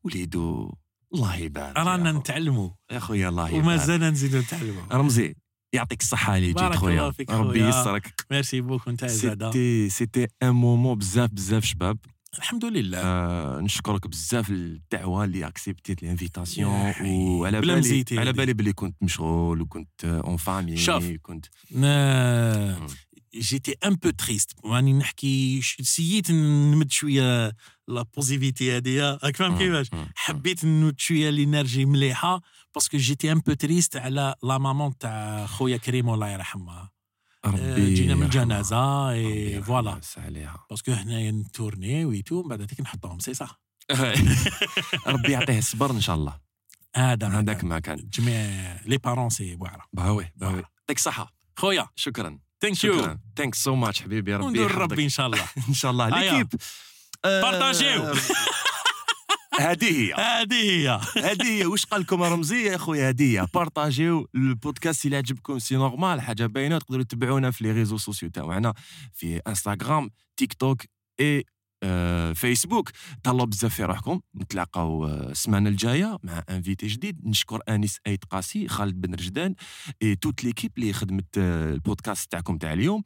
وليدو الله يبارك رانا. نتعلموا يا خويا الله يبارك ومازال نزيدوا نتعلموا رمزي يعطيك الصحة اللي جيت خويا. ربي. يسرك. merci beaucoup انت زاده c'était c'était un moment بزاف بزاف شباب. الحمد لله آه نشكرك بزاف الدعوه اللي accept يت ال invitation. وعلى بالي على. بالي بلي كنت مشغول وكنت en famille. كنت مم. j'étais un peu triste راني نحكي essay يت نمد شوية la positivité هذه راك فاهم. كيفاش. حبيت نمد شوية l'énergie مليحة parce que j'étais un peu triste على la maman تاع خويا كريم الله يرحمها ربي جينا من. الجنازه et voilà. parce que هنايا ن tourni et tout من بعد هذيك نحطهم c'est صح؟ ربي يعطيه الصبر إن شاء الله. هذا هذاك. ما كان. جميع les parents c'est بوعرة. bah oui bah oui. يعطيك الصحة. خويا. شكرا. thank you شكرا. thanks so much حبيبي. ربي وندور يحفظك. ربي إن شاء الله. إن شاء الله. l'équipe آه، partagi و. هذه هي. هذه هي. هذه هي. واش قال لكم رمزي يا خويا هذه هي. partagi و البودكاست اللي عجبكم c'est normal. حاجة باينة تقدروا تتبعونا في les réseaux sociaux تاعنا في انستغرام تيك توك اي فيسبوك. تهلاو بزاف في روحكم. نتلاقاو آه، السمانة الجاية مع invité جديد. نشكر أنيس ايت قاسي خالد بن رجدان et toute l'équipe اللي خدمت آه، البودكاست تاعكم تاع اليوم.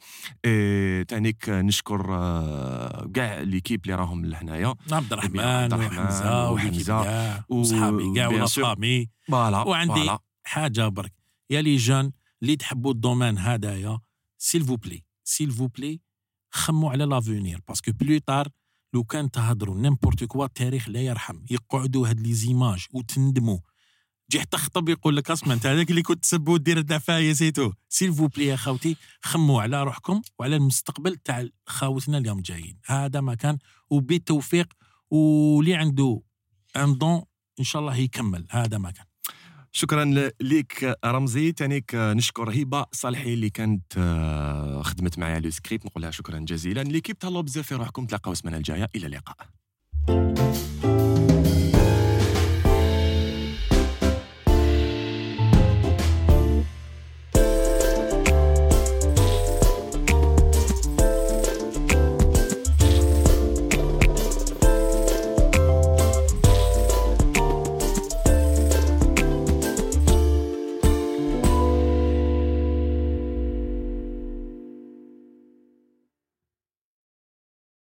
تانيك آه، نشكر آه، كاع l'équipe اللي راهم لهنايا. عبد الرحمن عبد الرحمن وحمزة وحمزة. وصحابي كاع ولا voilà وعندي voilà. حاجة برك. يا les jeunes اللي تحبوا ال domaine هذايا s'il vous plaît s'il vous plaît خموا على l'avenir parce que plus tard لو كان تهضروا n'importe quoi التاريخ لا يرحم. يقعدوا هاد les images وتندموا. جي حتى خطب يقول لك اسمع أنت هذاك اللي كنت تسب ودير الدفايه c'est tout s'il vous plaît يا خوتي خموا على روحكم وعلى المستقبل تاع خاوتنا اليوم جايين هذا ما كان وبالتوفيق واللي عنده ان دون إن شاء الله يكمل. هذا ما كان. شكرا ليك رمزي. تانيك آه، نشكر هبه صالحي اللي كانت آه، خدمت معايا لو سكريبت نقول لها شكرا جزيلا ليكيب تهلاو بزاف في روحكم. تلاقاو السمانة الجاية. إلى اللقاء.